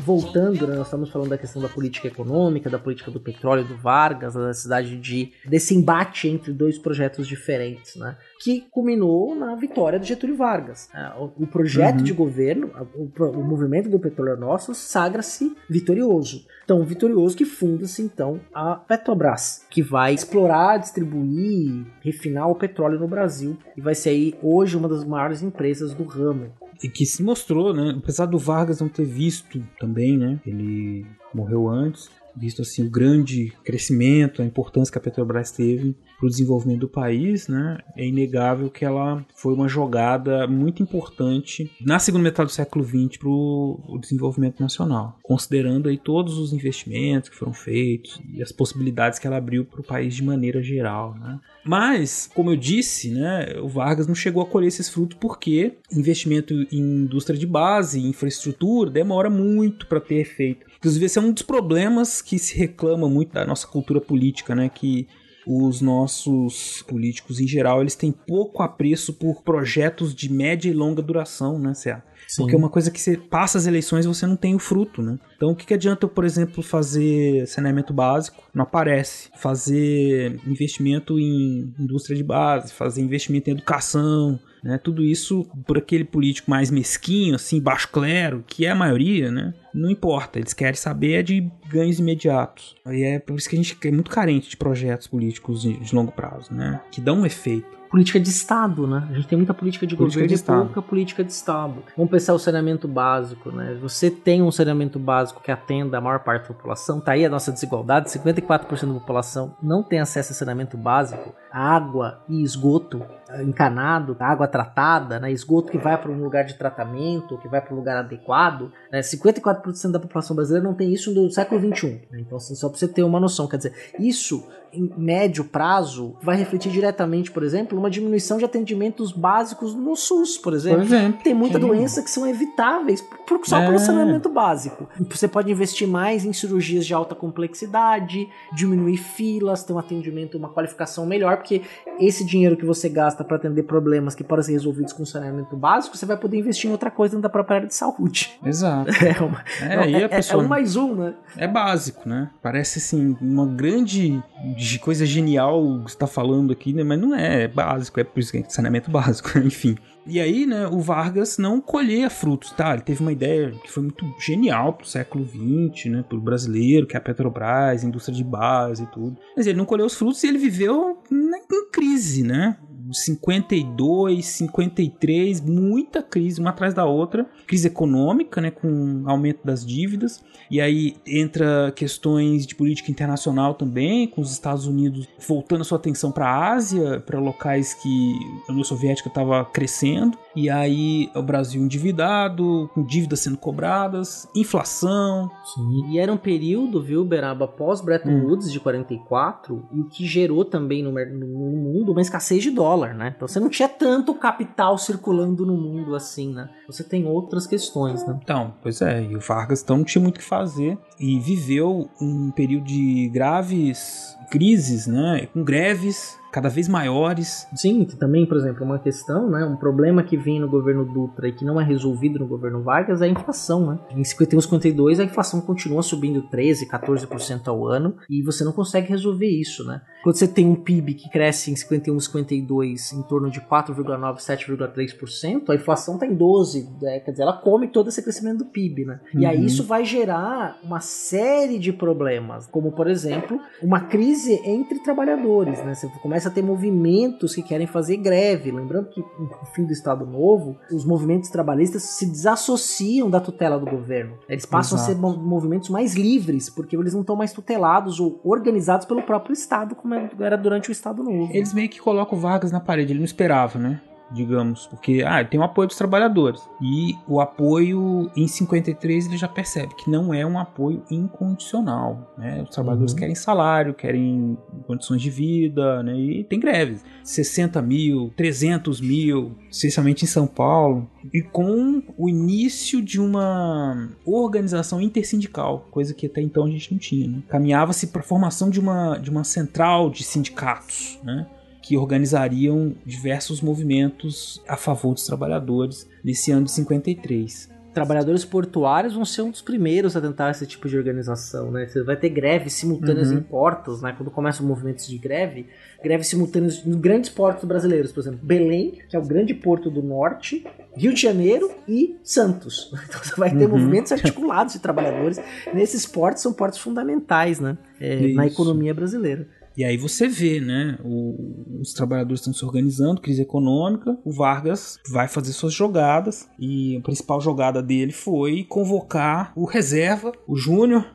voltando, né, nós estamos falando da questão da política econômica, da política do petróleo, do Vargas, da necessidade de desse embate entre dois projetos diferentes, né? que culminou na vitória do Getúlio Vargas. É, o projeto uhum. de governo, o, o, movimento do petróleo nosso, sagra-se vitorioso. Tão vitorioso que funda-se então a Petrobras, que vai explorar, distribuir, refinar o petróleo no Brasil e vai ser aí hoje uma das maiores empresas do ramo. E que se mostrou, né? Apesar do Vargas não ter visto também, né? Ele morreu antes, visto assim o grande crescimento, a importância que a Petrobras teve para o desenvolvimento do país, né, é inegável que ela foi uma jogada muito importante na segunda metade do século XX para o desenvolvimento nacional, considerando aí todos os investimentos que foram feitos e as possibilidades que ela abriu para o país de maneira geral. Né. Mas, como eu disse, né, o Vargas não chegou a colher esses frutos porque investimento em indústria de base, infraestrutura, demora muito para ter efeito. Inclusive, esse é um dos problemas que se reclama muito da nossa cultura política, né? Que os nossos políticos em geral, eles têm pouco apreço por projetos de média e longa duração, né, Cé? Porque é uma coisa que você passa as eleições e você não tem o fruto, né? Então o que, que adianta, por exemplo, fazer saneamento básico? Não aparece. Fazer investimento em indústria de base, fazer investimento em educação, né? Tudo isso por aquele político mais mesquinho, assim, baixo clero, que é a maioria, né? Não importa, eles querem saber de ganhos imediatos. E é por isso que a gente é muito carente de projetos políticos de, de longo prazo, né? Que dão um efeito política de Estado, né? A gente tem muita política de política governo de e pouca política de Estado. Vamos pensar o saneamento básico, né? Você tem um saneamento básico que atenda a maior parte da população, tá aí a nossa desigualdade, 54% da população não tem acesso a saneamento básico, água e esgoto eh, encanado, água tratada, né? esgoto que vai para um lugar de tratamento, que vai para um lugar adequado. Né? 54% da população brasileira não tem isso no século 21. Né? Então, assim, só para você ter uma noção, quer dizer, isso em médio prazo vai refletir diretamente, por exemplo, uma diminuição de atendimentos básicos no SUS, por exemplo. Por exemplo Tem muita doença que são evitáveis por, só é. pelo saneamento básico. Você pode investir mais em cirurgias de alta complexidade, diminuir filas, ter um atendimento, uma qualificação melhor, porque esse dinheiro que você gasta para atender problemas que podem ser resolvidos com saneamento básico, você vai poder investir em outra coisa dentro da própria área de saúde. Exato. <laughs> É, uma, é, é, é, é um mais um, né? É básico, né? Parece assim, uma grande de coisa genial que você tá falando aqui, né? Mas não é, é básico, é por isso que é saneamento <laughs> básico, enfim. E aí, né, o Vargas não colhia frutos, tá? Ele teve uma ideia que foi muito genial pro século XX, né, pro brasileiro, que é a Petrobras, indústria de base e tudo. Mas ele não colheu os frutos e ele viveu em crise, né? 52, 53, muita crise, uma atrás da outra. Crise econômica, né, com aumento das dívidas. E aí entra questões de política internacional também, com os Estados Unidos voltando a sua atenção para a Ásia, para locais que a União Soviética estava crescendo. E aí o Brasil endividado, com dívidas sendo cobradas, inflação. Sim. E era um período, viu, Beraba, pós Bretton hum. Woods de 44, e o que gerou também no, no, mundo uma escassez de dólar, né? Então você não tinha tanto capital circulando no mundo assim, né? Você tem outras questões, né? Então, pois é, e o Vargas então não tinha muito o que fazer e viveu um período de graves crises, né? Com greves cada vez maiores. Sim, também, por exemplo, uma questão, né, um problema que vem no governo Dutra e que não é resolvido no governo Vargas é a inflação, né? Em 51, 52 a inflação continua subindo 13, 14% ao ano e você não consegue resolver isso, né? Quando você tem um PIB que cresce em 51, 52 em torno de 4,9, 7,3%, a inflação está em 12, né? quer dizer, ela come todo esse crescimento do PIB, né? Uhum. E aí uhum. isso vai gerar uma série de problemas, como por exemplo, uma crise entre trabalhadores, né? Você começa começa a ter movimentos que querem fazer greve. Lembrando que no fim do Estado Novo, os movimentos trabalhistas se desassociam da tutela do governo. Eles passam Exato. a ser movimentos mais livres, porque eles não estão mais tutelados ou organizados pelo próprio Estado, como era durante o Estado Novo. Eles meio que colocam Vargas na parede, ele não esperava, né? Digamos, porque ah, tem o apoio dos trabalhadores. E o apoio em 53 ele já percebe que não é um apoio incondicional. Né? Os trabalhadores uhum. querem salário, querem condições de vida, né? e tem greves. 60 mil, 300 mil, especialmente em São Paulo. E com o início de uma organização intersindical, coisa que até então a gente não tinha. Né? Caminhava-se para a formação de uma, de uma central de sindicatos. Né? Que organizariam diversos movimentos a favor dos trabalhadores nesse ano de 53 trabalhadores portuários vão ser um dos primeiros a tentar esse tipo de organização, né? Você vai ter greves simultâneas uhum. em portos, né? Quando começam movimentos de greve, greves simultâneas em grandes portos brasileiros, por exemplo, Belém, que é o grande porto do norte, Rio de Janeiro e Santos. <laughs> Então você vai ter uhum. movimentos articulados de trabalhadores nesses portos, são portos fundamentais, né? É, na economia brasileira. E aí você vê, né? O, os trabalhadores estão se organizando, crise econômica. O Vargas vai fazer suas jogadas. E a principal jogada dele foi convocar o reserva, o Júnior,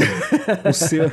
<laughs> o seu.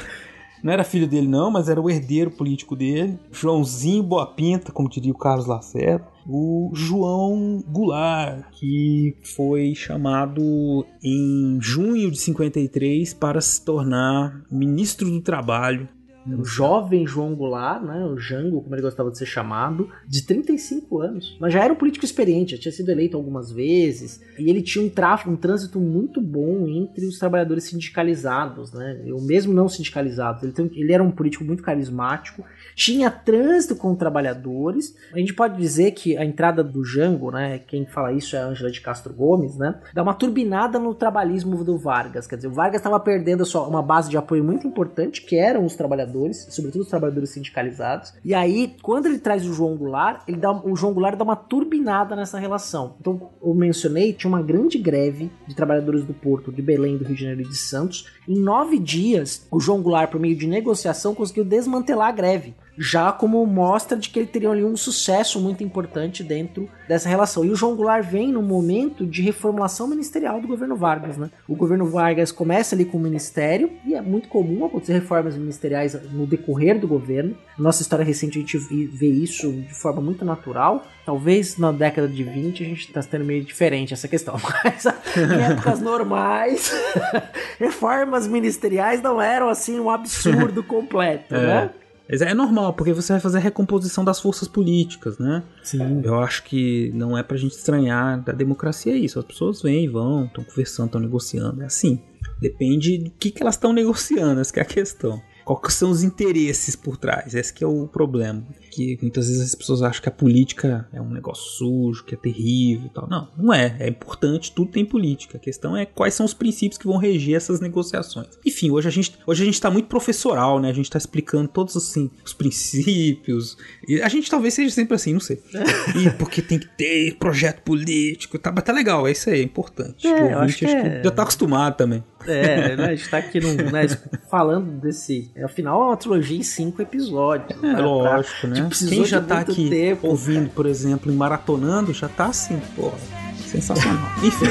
Não era filho dele, não, mas era o herdeiro político dele. Joãozinho Boa Pinta, como diria o Carlos Lacerda. O João Goulart, que foi chamado em junho de 53 para se tornar ministro do Trabalho o jovem João Goulart, né, o Jango, como ele gostava de ser chamado, de 35 anos. Mas já era um político experiente, já tinha sido eleito algumas vezes, e ele tinha um tráfego, um trânsito muito bom entre os trabalhadores sindicalizados, né, ou mesmo não sindicalizados. Ele, tem, ele era um político muito carismático, tinha trânsito com trabalhadores. A gente pode dizer que a entrada do Jango, né, quem fala isso é a Ângela de Castro Gomes, né, dá uma turbinada no trabalhismo do Vargas. Quer dizer, o Vargas estava perdendo só uma base de apoio muito importante, que eram os trabalhadores trabalhadores, sobretudo os trabalhadores sindicalizados. E aí, quando ele traz o João Goulart, ele dá, o João Goulart dá uma turbinada nessa relação. Então, eu mencionei, tinha uma grande greve de trabalhadores do Porto, de Belém, do Rio de Janeiro e de Santos. Em nove dias, o João Goulart, por meio de negociação, conseguiu desmantelar a greve já como mostra de que ele teria ali um sucesso muito importante dentro dessa relação. E o João Goulart vem no momento de reformulação ministerial do governo Vargas, né? O governo Vargas começa ali com o ministério e é muito comum acontecer reformas ministeriais no decorrer do governo. Nossa história recente a gente vê isso de forma muito natural. Talvez na década de 20 a gente está tendo meio diferente essa questão, <laughs> mas em épocas normais, <laughs> reformas ministeriais não eram assim um absurdo completo, é. né? É normal, porque você vai fazer a recomposição das forças políticas, né? Sim. Eu acho que não é pra gente estranhar da democracia isso. As pessoas vêm e vão, estão conversando, estão negociando. É assim. Depende do que, que elas estão <laughs> negociando, essa é a questão. Quais são os interesses por trás? Esse é o problema. Que muitas vezes as pessoas acham que a política é um negócio sujo, que é terrível e tal. Não, não é. É importante, tudo tem política. A questão é quais são os princípios que vão reger essas negociações. Enfim, hoje a gente hoje a gente está muito professoral, né? A gente está explicando todos assim os princípios. E a gente talvez seja sempre assim, não sei. e porque tem que ter projeto político, tá, mas tá legal, é isso aí, é importante. É, eu acho que é... já tá acostumado também. É, né, a gente tá aqui num, né, falando desse. Afinal, é uma trilogia em cinco episódios. É, né, lógico, né? Que Quem já tá aqui tempo. ouvindo, por exemplo, e maratonando, já tá assim, pô, sensacional. <laughs> Enfim.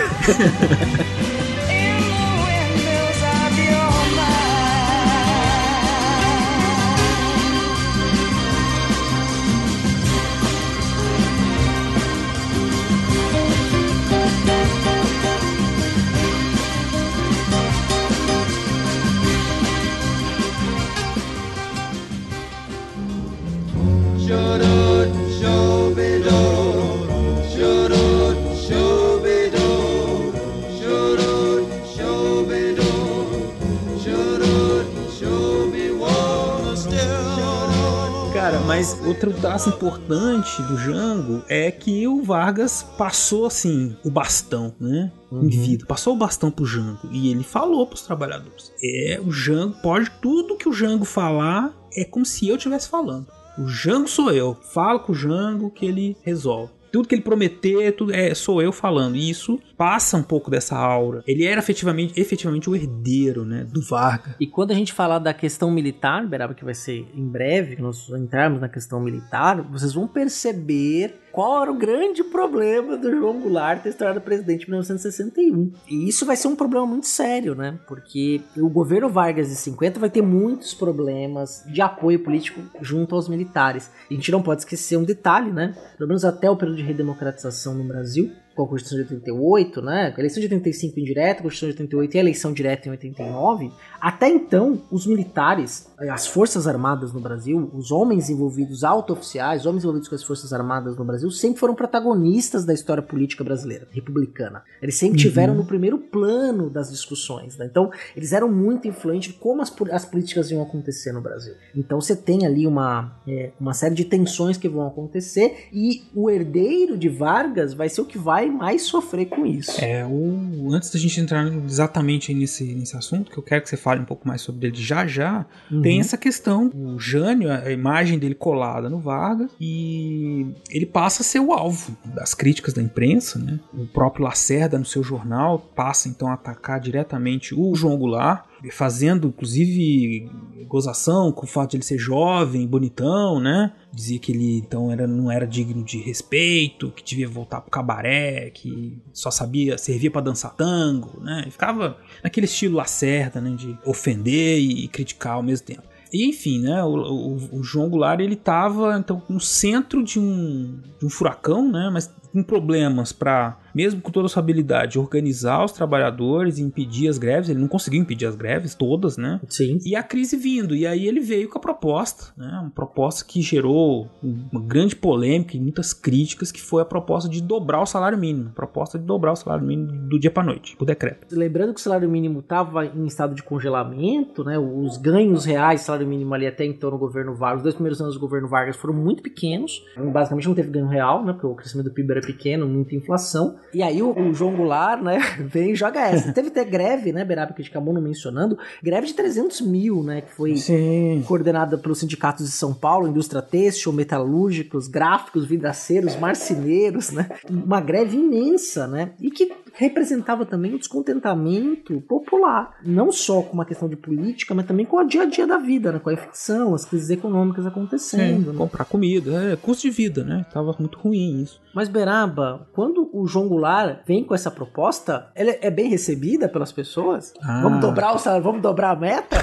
Outro traço importante do Jango é que o Vargas passou assim o bastão, né? Em vida, passou o bastão pro Jango e ele falou pros trabalhadores: "É, o Jango pode tudo que o Jango falar é como se eu estivesse falando. O Jango sou eu. Fala com o Jango que ele resolve. Tudo que ele prometer, tudo é sou eu falando. E isso passa um pouco dessa aura. Ele era efetivamente, efetivamente o herdeiro, né, do Vargas. E quando a gente falar da questão militar, Beraba, que vai ser em breve, que nós entrarmos na questão militar, vocês vão perceber qual era o grande problema do João Goulart ter se tornado presidente em 1961. E isso vai ser um problema muito sério, né? Porque o governo Vargas de 50 vai ter muitos problemas de apoio político junto aos militares. A gente não pode esquecer um detalhe, né? Pelo menos até o período de redemocratização no Brasil, com a Constituição de 88, né? A eleição de 85 indireta, a Constituição de 88 e a eleição direta em 89. Até então, os militares, as Forças Armadas no Brasil, os homens envolvidos, auto-oficiais, homens envolvidos com as Forças Armadas no Brasil, sempre foram protagonistas da história política brasileira, republicana. Eles sempre tiveram no primeiro plano das discussões, né? Então, eles eram muito influentes de como as, as políticas iam acontecer no Brasil. Então, você tem ali uma, é, uma série de tensões que vão acontecer e o herdeiro de Vargas vai ser o que vai mais sofrer com isso. É, o, antes da gente entrar exatamente nesse, nesse assunto, que eu quero que você fale um pouco mais sobre ele já já, tem essa questão, o Jânio, a imagem dele colada no Vargas, e ele passa a ser o alvo das críticas da imprensa, né? O próprio Lacerda, no seu jornal, passa então a atacar diretamente o João Goulart, fazendo inclusive gozação com o fato de ele ser jovem, bonitão, né? Dizia que ele então era, não era digno de respeito, que devia voltar pro cabaré, que só sabia, servia para dançar tango, né? Ele ficava naquele estilo Lacerda, né? De ofender e criticar ao mesmo tempo. E enfim, né? O, o- o João Goulart ele estava então no centro de um, de um furacão, né? Mas com problemas para, mesmo com toda a sua habilidade, organizar os trabalhadores e impedir as greves. Ele não conseguiu impedir as greves todas, né? Sim. E a crise vindo. E aí ele veio com a proposta, né? Uma proposta que gerou uma grande polêmica e muitas críticas, que foi a proposta de dobrar o salário mínimo. A proposta de dobrar o salário mínimo do dia para noite, por decreto. Lembrando que o salário mínimo estava em estado de congelamento, né? Os ganhos reais salário mínimo ali até então no governo Vargas, os dois primeiros anos do governo Vargas foram muito pequenos. Basicamente não teve ganho real, né? Porque o crescimento do PIB era pequeno, muita inflação. E aí o, o João Goulart, né? <laughs> Vem e joga essa. Teve até greve, né, Beraba, que a gente acabou não mencionando. Greve de 300 mil, né? Que foi Sim. coordenada pelos sindicatos de São Paulo, indústria têxtil, metalúrgicos, gráficos, vidraceiros, marceneiros, né? Uma greve imensa, né? E que representava também o descontentamento popular, não só com uma questão de política, mas também com o dia a dia da vida, né? Com a inflação, as crises econômicas acontecendo. né? comprar comida, é, custo de vida, né? Tava muito ruim isso. Mas Beraba, quando o João Goulart vem com essa proposta, ela é bem recebida pelas pessoas? Ah. Vamos dobrar o salário, vamos dobrar a meta?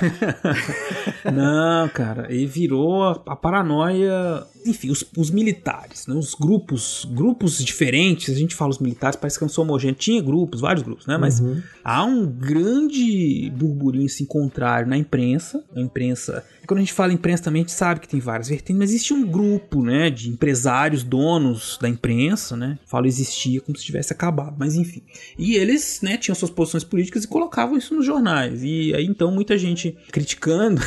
<laughs> Não, cara, e virou a, a paranoia. Enfim, os, os militares, né, os grupos, grupos diferentes. A gente fala os militares, parece que não são homogêneos. Tinha grupos, vários grupos, né? Mas há um grande burburinho assim, contrário na imprensa. A imprensa. e Quando a gente fala imprensa também, a gente sabe que tem várias vertentes, mas existe um grupo, né, de empresários, donos da imprensa, né? Falo existia como se tivesse acabado, mas enfim. E eles, né, tinham suas posições políticas e colocavam isso nos jornais. E aí então muita gente criticando.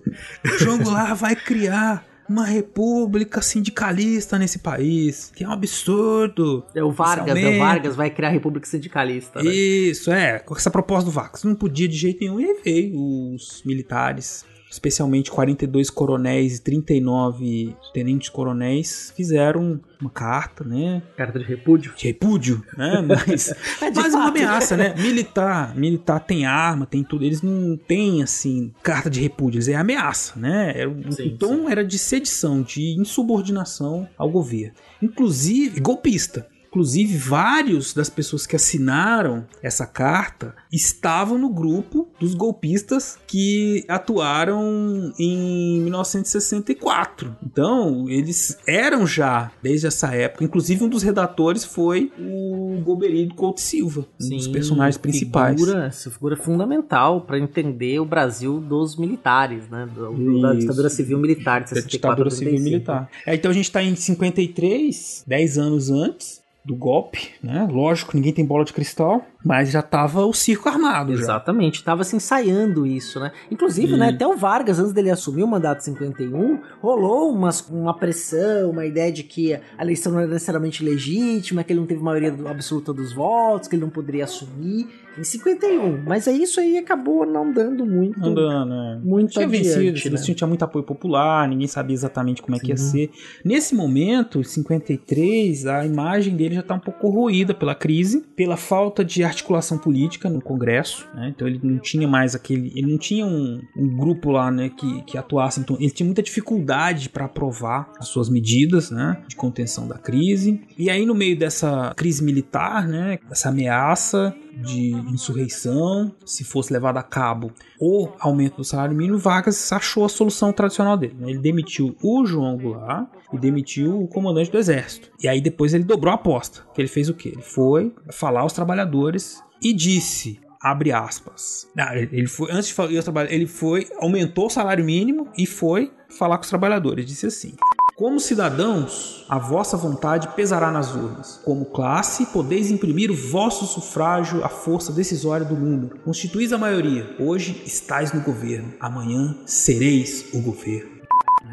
<laughs> João Goulart vai criar uma república sindicalista nesse país, que é um absurdo. É o Vargas, né? O. Vargas vai criar a República Sindicalista. Né? Isso, é, com essa proposta do Vargas. Não podia de jeito nenhum, e aí veio os militares especialmente 42 coronéis e 39 tenentes coronéis, fizeram uma carta, né? Carta de repúdio. De repúdio, né? <laughs> Mas, É, de mas uma ameaça, né? Militar, militar tem arma, tem tudo. Eles não têm, assim, carta de repúdio, eles é ameaça, né? Era, o Sim, o tom era de sedição, de insubordinação ao governo. Inclusive, golpista. Inclusive, vários das pessoas que assinaram essa carta estavam no grupo dos golpistas que atuaram em 1964. Então, eles eram já, desde essa época. Inclusive, um dos redatores foi o Goberido Couto Silva, um dos Sim, personagens principais. Figura, essa figura fundamental para entender o Brasil dos militares, né? Do- da ditadura civil militar de da 64 ditadura a civil 35. militar. É, então a gente tá em 53, 10 anos antes do golpe, né? Lógico, ninguém tem bola de cristal, mas já tava o circo armado já. Exatamente, estava se ensaiando isso, né? Inclusive, E- né, até o Vargas, antes dele assumir o mandato de 51, rolou umas, uma pressão, uma ideia de que a eleição não era necessariamente legítima, que ele não teve maioria absoluta dos votos, que ele não poderia assumir em 51. Mas é isso aí acabou não dando muito. Andando, né? Muito tinha adiante, vencido, né? eles tinham tinha muito apoio popular, ninguém sabia exatamente como é que ia Sim. ser. Nesse momento, 53, a imagem dele já tá um pouco corroída pela crise, pela falta de articulação política no Congresso, né? Então ele não tinha mais aquele, ele não tinha um, um grupo lá, né, que, que atuasse, então ele tinha muita dificuldade para aprovar as suas medidas, né, de contenção da crise. E aí no meio dessa crise militar, né, essa ameaça de insurreição, se fosse levado a cabo o aumento do salário mínimo, Vargas achou a solução tradicional dele. né? Ele demitiu o João Goulart e demitiu o comandante do exército. E aí depois ele dobrou a aposta. Que ele fez o quê? Ele foi falar aos trabalhadores e disse abre aspas. Não, ele ele foi antes de falar ele foi aumentou o salário mínimo e foi falar com os trabalhadores. Disse assim: como cidadãos, a vossa vontade pesará nas urnas. Como classe, podeis imprimir o vosso sufrágio à força decisória do número. Constituís a maioria. Hoje estáis no governo. Amanhã sereis o governo.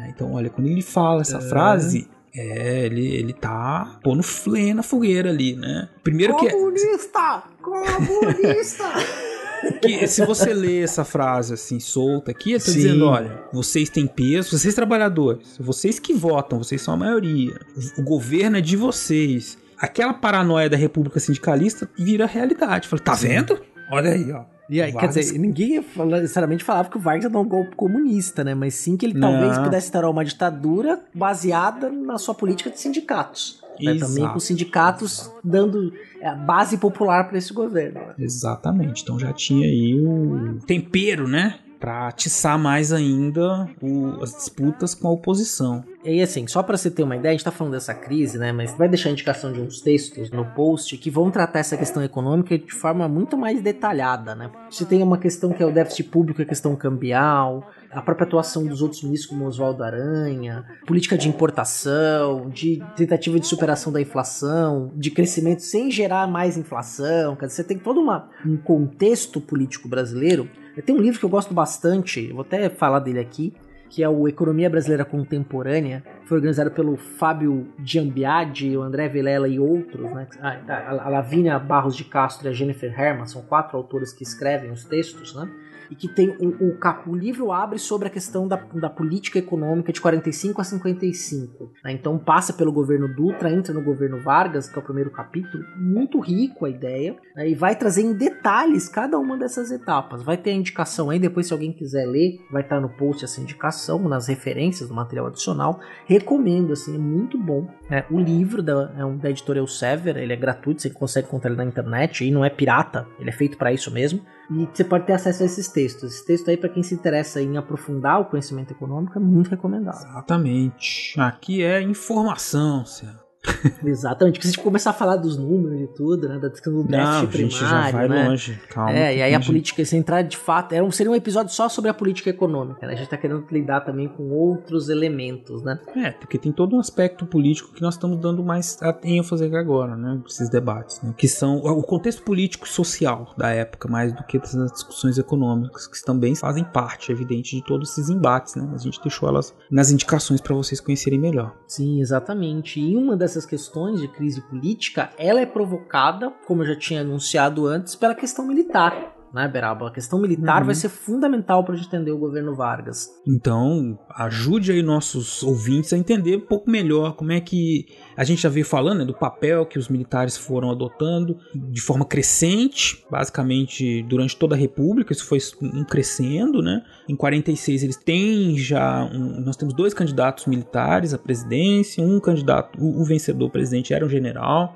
É, Então, olha, quando ele fala essa frase, é, ele, ele tá pondo flê na fogueira ali, né? Primeiro que. Comunista! Comunista! <laughs> que se você lê essa frase assim solta aqui, ele tá Sim. dizendo, olha, vocês têm peso, vocês trabalhadores, vocês que votam, vocês são a maioria. O governo é de vocês. Aquela paranoia da República Sindicalista vira realidade. Fala, tá vendo? Olha aí, ó. E aí, Vargas- quer dizer, ninguém necessariamente falava que o Vargas era um golpe comunista, né? Mas sim que ele talvez Não. pudesse instaurar uma ditadura baseada na sua política de sindicatos. Né? Também com os sindicatos dando é, base popular para esse governo. né? Exatamente. Então já tinha aí o tempero, né? Pra atiçar mais ainda o- as disputas com a oposição. E assim, só para você ter uma ideia, a gente tá falando dessa crise, né? Mas vai deixar a indicação de uns textos no post que vão tratar essa questão econômica de forma muito mais detalhada, né? Você tem uma questão que é o déficit público, a questão cambial, a própria atuação dos outros ministros como Oswaldo Aranha, política de importação, de tentativa de superação da inflação, de crescimento sem gerar mais inflação. Quer dizer, você tem todo uma, um contexto político brasileiro. Tem um livro que eu gosto bastante, vou até falar dele aqui, que é o Economia Brasileira Contemporânea, foi organizado pelo Fábio Giambiadi, o André Vilela e outros, né? Ah, a a Lavínia Barros de Castro e a Jennifer Herman, são quatro autores que escrevem os textos, né? E que tem o, o, o livro abre sobre a questão da, da política econômica de 45 a 55. né? Então passa pelo governo Dutra, entra no governo Vargas, que é o primeiro capítulo, muito rico a ideia, né? e vai trazer em detalhes cada uma dessas etapas. Vai ter a indicação aí, depois se alguém quiser ler, vai estar no post essa indicação, nas referências do material adicional. Recomendo, assim, é muito bom. né? o livro da, é um, da editora Elsevier, ele é gratuito, você consegue encontrar ele na internet, e não é pirata, ele é feito para isso mesmo. E você pode ter acesso a esses textos. Esse texto aí, para quem se interessa em aprofundar o conhecimento econômico, é muito recomendado. Exatamente. Aqui é informação, Céu. <laughs> Exatamente, porque se a gente começar a falar dos números e tudo, né, da questão do déficit Não, a primário, gente já vai né? longe. Calma. É, e aí a política, se entrar de fato, é um, seria um episódio só sobre a política econômica, né? A gente tá querendo lidar também com outros elementos, né? É, porque tem todo um aspecto político que nós estamos dando mais ênfase agora, né? Esses debates, né? Que são o contexto político e social da época, mais do que das discussões econômicas, que também fazem parte, é evidente, de todos esses embates, né? Mas a gente deixou elas nas indicações para vocês conhecerem melhor. Sim, exatamente. E uma dessas questões de crise política, ela é provocada, como eu já tinha anunciado antes, pela questão militar. Né, Beraba? A questão militar Uhum. vai ser fundamental para a gente entender o governo Vargas. Então, ajude aí nossos ouvintes a entender um pouco melhor como é que a gente já veio falando né, do papel que os militares foram adotando de forma crescente, basicamente durante toda a República, isso foi um crescendo, né? Em 46 eles têm já, um- nós temos dois candidatos militares à presidência, um candidato, o, o vencedor presidente era um general.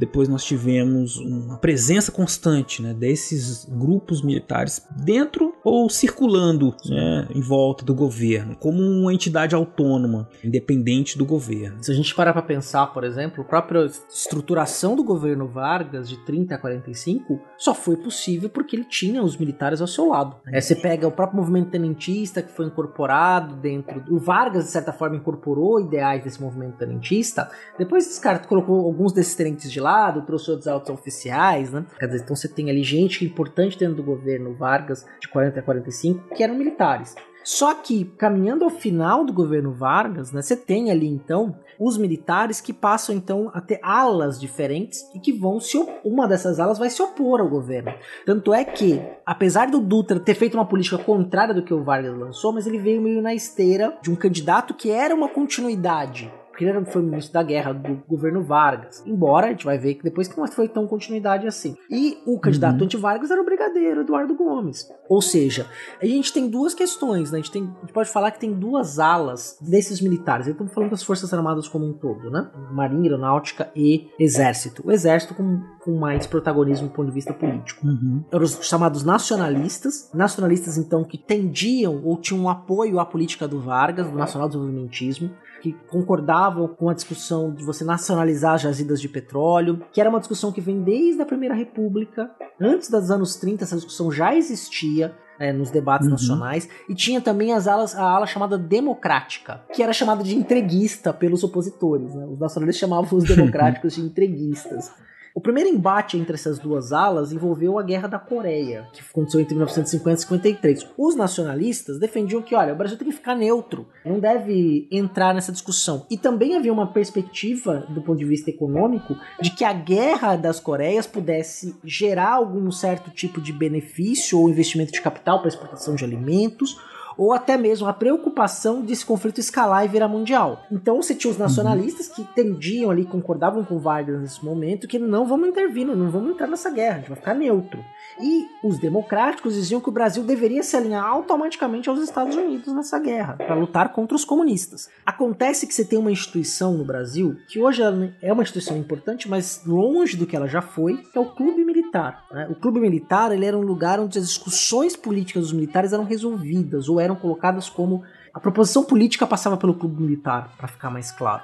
Depois nós tivemos uma presença constante né, desses grupos militares dentro ou circulando né, em volta do governo, como uma entidade autônoma, independente do governo. Se a gente parar para pensar, por exemplo, a própria estruturação do governo Vargas de 30 a 45 só foi possível porque ele tinha os militares ao seu lado. Aí você pega o próprio movimento tenentista que foi incorporado dentro. O Vargas, de certa forma, incorporou ideais desse movimento tenentista. Depois descartou, colocou alguns desses tenentes de lado, trouxe outros altos oficiais, né? Dizer, então você tem ali gente importante dentro do governo Vargas de 40 a 45 que eram militares. Só que, caminhando ao final do governo Vargas, né, você tem ali então os militares que passam então a ter alas diferentes e que vão se uma dessas alas vai se opor ao governo. Tanto é que, apesar do Dutra ter feito uma política contrária do que o Vargas lançou, mas ele veio meio na esteira de um candidato que era uma continuidade. Porque ele era- foi ministro da guerra do governo Vargas. Embora a gente vai ver que depois que não foi tão continuidade assim. E o candidato anti-Vargas era o brigadeiro Eduardo Gomes. Ou seja, a gente tem duas questões, né? A gente, tem, a gente pode falar que tem duas alas desses militares. Aí Estamos falando das Forças Armadas como um todo, né? Marinha, Aeronáutica e Exército. O Exército com, com mais protagonismo do ponto de vista político. Eram os chamados nacionalistas. Nacionalistas, então, que tendiam ou tinham um apoio à política do Vargas, do nacional-desenvolvimentismo que concordavam com a discussão de você nacionalizar as jazidas de petróleo, que era uma discussão que vem desde a Primeira República. Antes dos anos 30, essa discussão já existia né, nos debates Uhum. nacionais. E tinha também as alas, a ala chamada democrática, que era chamada de entreguista pelos opositores. né? Os nacionalistas chamavam os <laughs> democráticos de entreguistas. O primeiro embate entre essas duas alas envolveu a Guerra da Coreia, que aconteceu entre 1950 e 53. Os nacionalistas defendiam que, olha, o Brasil tem que ficar neutro, não deve entrar nessa discussão. E também havia uma perspectiva, do ponto de vista econômico, de que a Guerra das Coreias pudesse gerar algum certo tipo de benefício ou investimento de capital para exportação de alimentos, ou até mesmo a preocupação desse conflito escalar e virar mundial. Então você tinha os nacionalistas que tendiam ali, concordavam com Vargas nesse momento, que não vamos intervir, não vamos entrar nessa guerra, a gente vai ficar neutro. E os democráticos diziam que o Brasil deveria se alinhar automaticamente aos Estados Unidos nessa guerra, para lutar contra os comunistas. Acontece que você tem uma instituição no Brasil, que hoje é uma instituição importante, mas longe do que ela já foi, que é o Clube Militar. né? O Clube Militar ele era um lugar onde as discussões políticas dos militares eram resolvidas ou eram colocadas como a proposição política passava pelo clube militar, para ficar mais claro.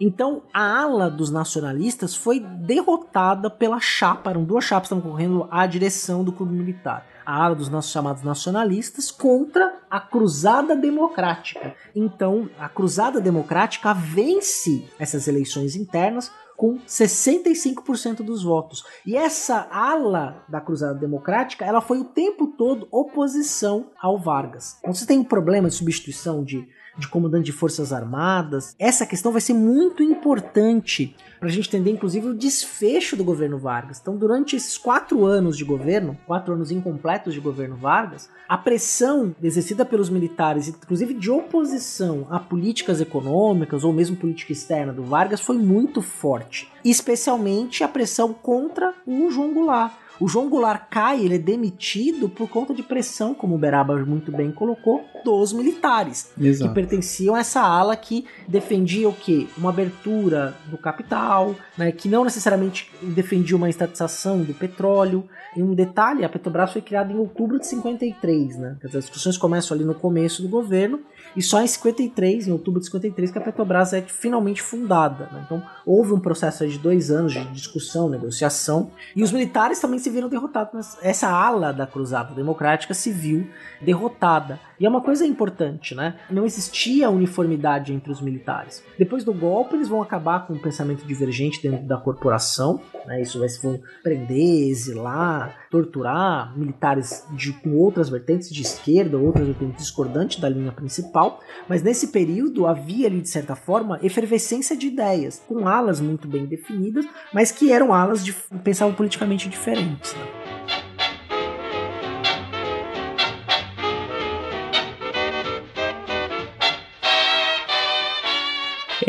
Então, a ala dos nacionalistas foi derrotada pela chapa, eram duas chapas que estavam concorrendo à direção do clube militar. A ala dos nossos chamados nacionalistas contra a Cruzada Democrática. Então, a Cruzada Democrática vence essas eleições internas com 65% dos votos. E essa ala da Cruzada Democrática, ela foi o tempo todo oposição ao Vargas. Então você tem um problema de substituição de, de comandante de forças armadas. Essa questão vai ser muito importante para a gente entender, inclusive, o desfecho do governo Vargas. Então, durante esses quatro anos de governo, quatro anos incompletos de governo Vargas, a pressão exercida pelos militares, inclusive de oposição a políticas econômicas ou mesmo política externa do Vargas, foi muito forte. Especialmente a pressão contra o João Goulart. O João Goulart cai, ele é demitido por conta de pressão, como o Beraba muito bem colocou, dos militares Exato. que pertenciam a essa ala que defendia o quê? Uma abertura do capital, né, que não necessariamente defendia uma estatização do petróleo. E um detalhe, a Petrobras foi criada em outubro de 53, né? As discussões começam ali no começo do governo e só em 53, em outubro de 53, que a Petrobras é finalmente fundada. né? Então houve um processo de dois anos de discussão, negociação, e os militares também se viram derrotados. Essa ala da Cruzada Democrática se viu derrotada. E é uma coisa importante, né? Não existia uniformidade entre os militares. Depois do golpe, eles vão acabar com um pensamento divergente dentro da corporação, né? Isso vai vão prender, exilar, torturar militares de, com outras vertentes de esquerda, outras vertentes discordantes da linha principal. Mas nesse período havia ali, de certa forma, efervescência de ideias, com alas muito bem definidas, mas que eram alas de pensavam politicamente diferentes. né?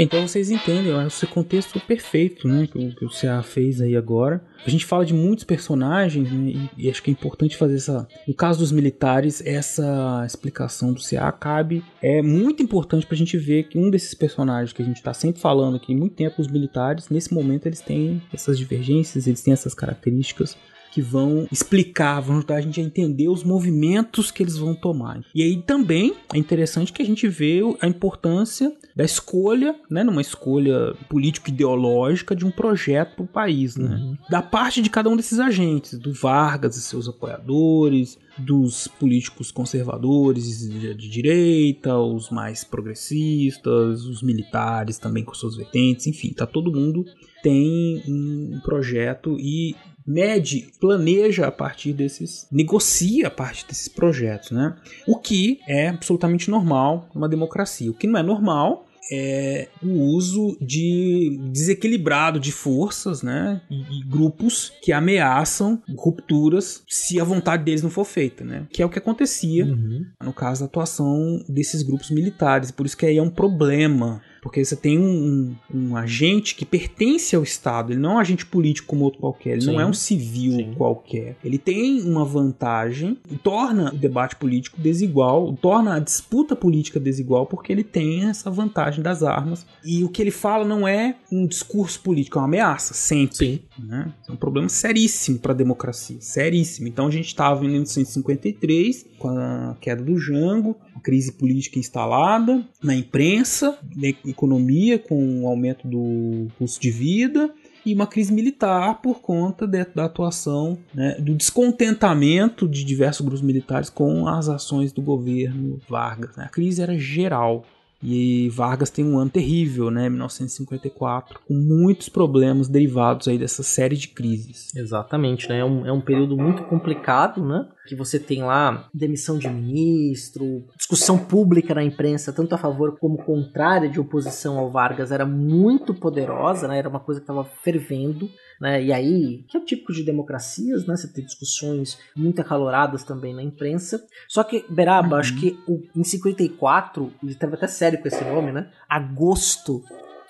Então vocês entendem, esse contexto perfeito, né, que o, que o CA fez aí agora. A gente fala de muitos personagens, né, e, e, acho que é importante fazer essa. No caso dos militares, essa explicação do CA cabe. É muito importante pra gente ver que um desses personagens que a gente tá sempre falando aqui, muito tempo, os militares, nesse momento eles têm essas divergências, eles têm essas características que vão explicar, vão ajudar a gente a entender os movimentos que eles vão tomar. E aí também é interessante que a gente vê a importância da escolha, né, numa escolha político-ideológica de um projeto para o país, né? Uhum. Da parte de cada um desses agentes, do Vargas e seus apoiadores, dos políticos conservadores de, de direita, os mais progressistas, os militares também com suas vertentes, enfim, tá todo mundo tem um projeto e mede, planeja a partir desses, negocia a partir desses projetos, né? O que é absolutamente normal numa democracia. O que não é normal é o uso de desequilibrado de forças, né, e, grupos que ameaçam rupturas se a vontade deles não for feita, né, que é o que acontecia uhum. no caso da atuação desses grupos militares. Por isso que aí é um problema porque você tem um, um, agente que pertence ao Estado, ele não é um agente político como outro qualquer, ele Sim. não é um civil Sim. qualquer. Ele tem uma vantagem e torna o debate político desigual, torna a disputa política desigual, porque ele tem essa vantagem das armas. E o que ele fala não é um discurso político, é uma ameaça, sempre. Né? É um problema seríssimo para a democracia, seríssimo. Então a gente estava em 1953, com a queda do Jango, crise política instalada na imprensa, na economia, com o aumento do custo de vida, e uma crise militar por conta de, da atuação, né, do descontentamento de diversos grupos militares com as ações do governo Vargas. Né? A crise era geral. E Vargas tem um ano terrível, né, 1954, com muitos problemas derivados aí dessa série de crises. Exatamente, né? É um, é um período muito complicado, né? Que você tem lá demissão de ministro, discussão pública na imprensa, tanto a favor como contrária de oposição ao Vargas, era muito poderosa, né? Era uma coisa que estava fervendo. Né? E aí, que é o típico de democracias, né? Você tem discussões muito acaloradas também na imprensa. Só que, Beraba, uhum. acho que o, em 54, ele estava até sério com esse nome, né? Agosto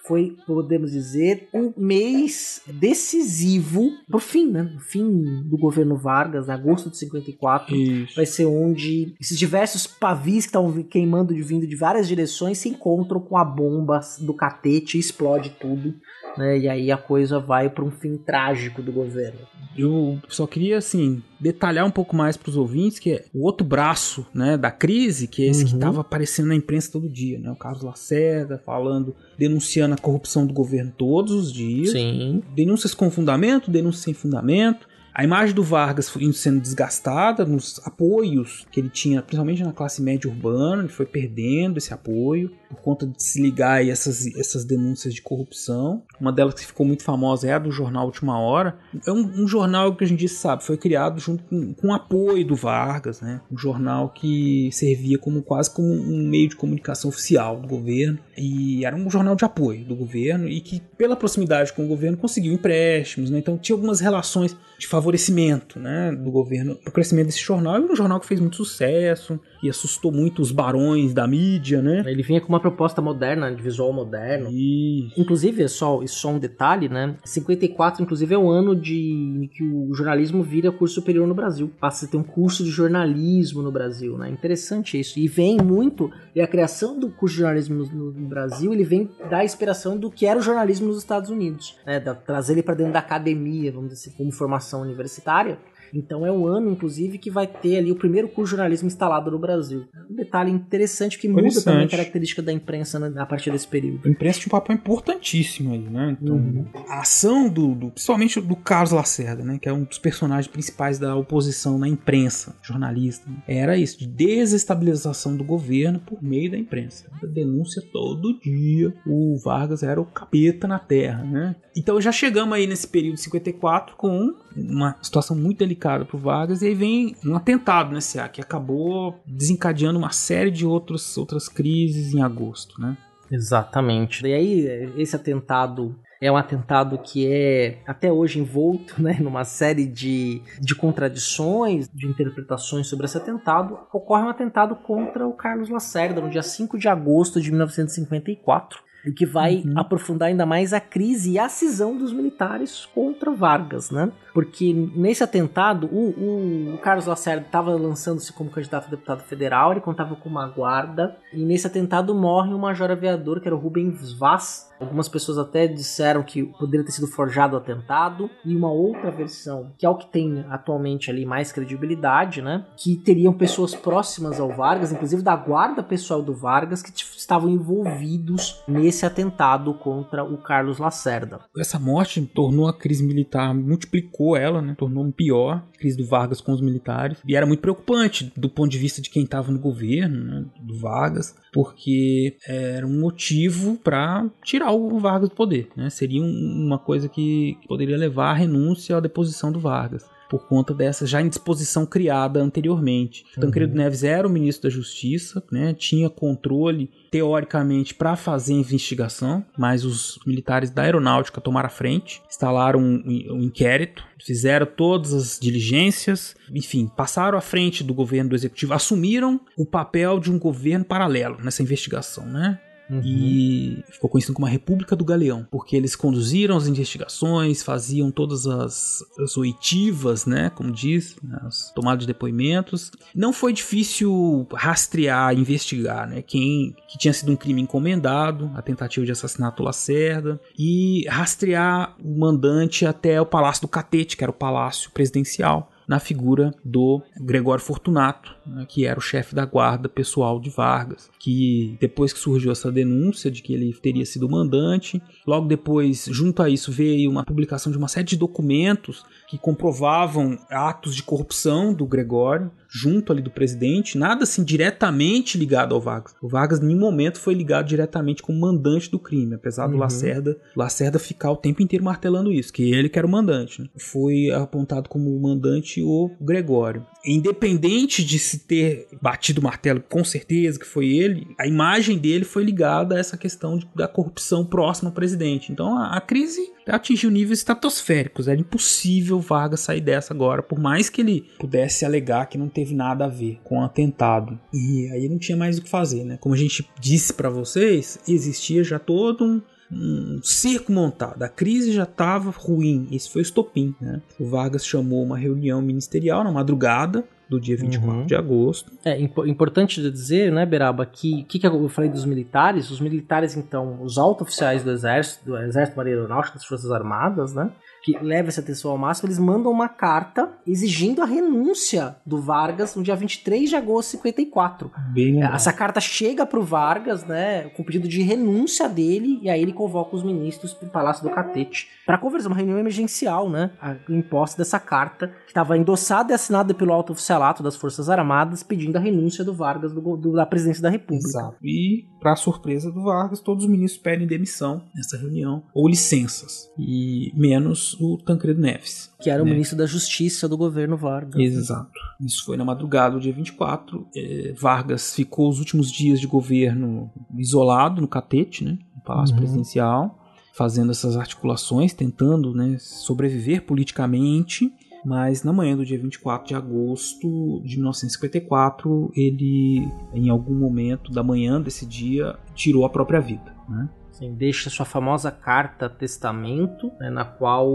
foi, podemos dizer, um mês decisivo pro fim, né? O fim do governo Vargas, agosto de 54, Isso. vai ser onde esses diversos pavis que estavam queimando de vindo de várias direções se encontram com a bomba do catete e explode tudo né? E aí a coisa vai para um fim trágico do governo. Eu só queria assim detalhar um pouco mais para os ouvintes que é o outro braço, né, da crise, que é esse uhum. que estava aparecendo na imprensa todo dia, né? O Carlos Lacerda falando, denunciando a corrupção do governo todos os dias. Sim. Denúncias com fundamento, denúncias sem fundamento. A imagem do Vargas foi sendo desgastada nos apoios que ele tinha, principalmente na classe média urbana, ele foi perdendo esse apoio por conta de se ligar a essas, essas denúncias de corrupção. Uma delas que ficou muito famosa é a do jornal Última Hora. É um, um jornal que a gente sabe, foi criado junto com, o apoio do Vargas, né? Um jornal que servia como quase como um meio de comunicação oficial do governo e era um jornal de apoio do governo e que pela proximidade com o governo conseguiu empréstimos, né? Então tinha algumas relações de favorecimento, né, do governo para o crescimento desse jornal. E um jornal que fez muito sucesso, e assustou muito os barões da mídia, né? Ele vinha com uma proposta moderna, de visual moderno. Isso. Inclusive, é só, só um detalhe, né? 54, inclusive, é o ano de que o jornalismo vira curso superior no Brasil. Passa a ter um curso de jornalismo no Brasil, né? Interessante isso. E vem muito, e a criação do curso de jornalismo no, no Brasil, ele vem da inspiração do que era o jornalismo nos Estados Unidos, né? Da, trazer ele para dentro da academia, vamos dizer assim, como formação universitária. Então é um ano, inclusive, que vai ter ali o primeiro curso de jornalismo instalado no Brasil. Um detalhe interessante que muda também a característica da imprensa né, a partir desse período. A imprensa tinha um papel importantíssimo aí, né? Então, uhum. a ação do, do, principalmente do Carlos Lacerda, né? Que é um dos personagens principais da oposição na imprensa, jornalista, era isso, de desestabilização do governo por meio da imprensa. A denúncia todo dia. O Vargas era o capeta na terra, né? Então já chegamos aí nesse período de 54 com uma situação muito delicada Vargas e aí vem um atentado né, que acabou desencadeando uma série de outros, outras crises em agosto, né? Exatamente. E aí esse atentado é um atentado que é até hoje envolto né, numa série de, de contradições, de interpretações sobre esse atentado. Ocorre um atentado contra o Carlos Lacerda no dia 5 de agosto de 1954 O que vai uhum. aprofundar ainda mais a crise e a cisão dos militares contra Vargas, né? Porque nesse atentado, o, o, o Carlos Lacerda estava lançando-se como candidato a deputado federal, ele contava com uma guarda, e nesse atentado morre um major aviador, que era o Rubens Vaz, Algumas pessoas até disseram que poderia ter sido forjado o atentado. E uma outra versão, que é o que tem atualmente ali mais credibilidade, né? Que teriam pessoas próximas ao Vargas, inclusive da guarda pessoal do Vargas, que estavam envolvidos nesse atentado contra o Carlos Lacerda. Essa morte tornou a crise militar, multiplicou ela, né? Tornou pior a crise do Vargas com os militares. E era muito preocupante do ponto de vista de quem estava no governo, né? do Vargas, porque era um motivo para tirar tirar o Vargas do poder. Né? Seria uma coisa que poderia levar à renúncia à deposição do Vargas por conta dessa já indisposição criada anteriormente. Uhum. Tancredo Neves era o ministro da Justiça, né, tinha controle teoricamente para fazer investigação, mas os militares da aeronáutica tomaram a frente, instalaram um, um inquérito, fizeram todas as diligências, enfim, passaram à frente do governo do executivo, assumiram o papel de um governo paralelo nessa investigação, né? Uhum. E ficou conhecido como a República do Galeão, porque eles conduziram as investigações, faziam todas as, as oitivas, né, como diz, né, as tomadas de depoimentos. Não foi difícil rastrear, investigar, né, quem que tinha sido um crime encomendado, a tentativa de assassinato Lacerda, e rastrear o mandante até o Palácio do Catete, que era o palácio presidencial na figura do Gregório Fortunato, né, que era o chefe da guarda pessoal de Vargas, que depois que surgiu essa denúncia de que ele teria sido mandante, logo depois, junto a isso, veio uma publicação de uma série de documentos que comprovavam atos de corrupção do Gregório, junto ali do presidente, nada assim diretamente ligado ao Vargas. O Vargas em nenhum momento foi ligado diretamente como mandante do crime, apesar do uhum. Lacerda, Lacerda ficar o tempo inteiro martelando isso, que ele que era o mandante. Né? Foi apontado como mandante o Gregório. Independente de se ter batido o martelo, com certeza que foi ele, a imagem dele foi ligada a essa questão de, da corrupção próxima ao presidente. Então a, a crise atingiu níveis estratosféricos. Era impossível Vargas sair dessa agora, por mais que ele pudesse alegar que não teve nada a ver com o atentado. E aí não tinha mais o que fazer, né? Como a gente disse para vocês, existia já todo um um circo montado. A crise já estava ruim. Esse foi o estopim. Né? O Vargas chamou uma reunião ministerial na madrugada do dia 24 uhum. de agosto. É imp importante dizer, né, Beraba, que o que, que eu falei dos militares? Os militares, então, os altos oficiais do Exército, do Exército Marinha Aeronáutica, das Forças Armadas, né, que leva essa atenção ao máximo, eles mandam uma carta exigindo a renúncia do Vargas no dia 23 de agosto de 54. Bem essa carta chega pro Vargas, né, com pedido de renúncia dele, e aí ele convoca os ministros pro Palácio do Catete para conversar, uma reunião emergencial, né, imposta dessa carta, que estava endossada e assinada pelo alto oficialato das Forças Armadas, pedindo a renúncia do Vargas do, do, da presidência da República. Exato. E, para surpresa do Vargas, todos os ministros pedem demissão nessa reunião, ou licenças, e menos o Tancredo Neves. Que era o né? ministro da Justiça do governo Vargas. Exato. Isso foi na madrugada do dia 24. É, Vargas ficou os últimos dias de governo isolado no Catete, né, no Palácio uhum. Presidencial, fazendo essas articulações, tentando né, sobreviver politicamente. Mas na manhã do dia 24 de agosto de 1954, ele, em algum momento da manhã desse dia, tirou a própria vida. Né? Assim, deixa sua famosa carta testamento, né, na qual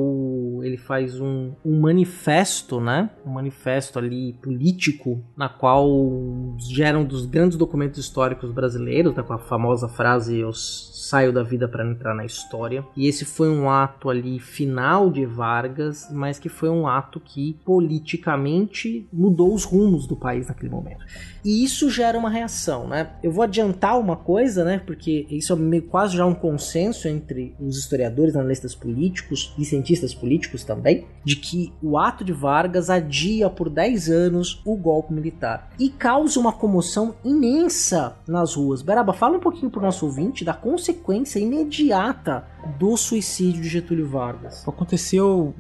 ele faz um, um, manifesto, né, um manifesto ali político, na qual gera um dos grandes documentos históricos brasileiros, né, com a famosa frase "eu saio da vida para entrar na história". E esse foi um ato ali final de Vargas, mas que foi um ato que politicamente mudou os rumos do país naquele momento. E isso gera uma reação, né? Eu vou adiantar uma coisa, né? Porque isso é meio, quase já um consenso entre os historiadores, analistas políticos e cientistas políticos também, de que o ato de Vargas adia por 10 anos o golpe militar e causa uma comoção imensa nas ruas. Beraba, fala um pouquinho pro nosso ouvinte da consequência imediata do suicídio de Getúlio Vargas. Aconteceu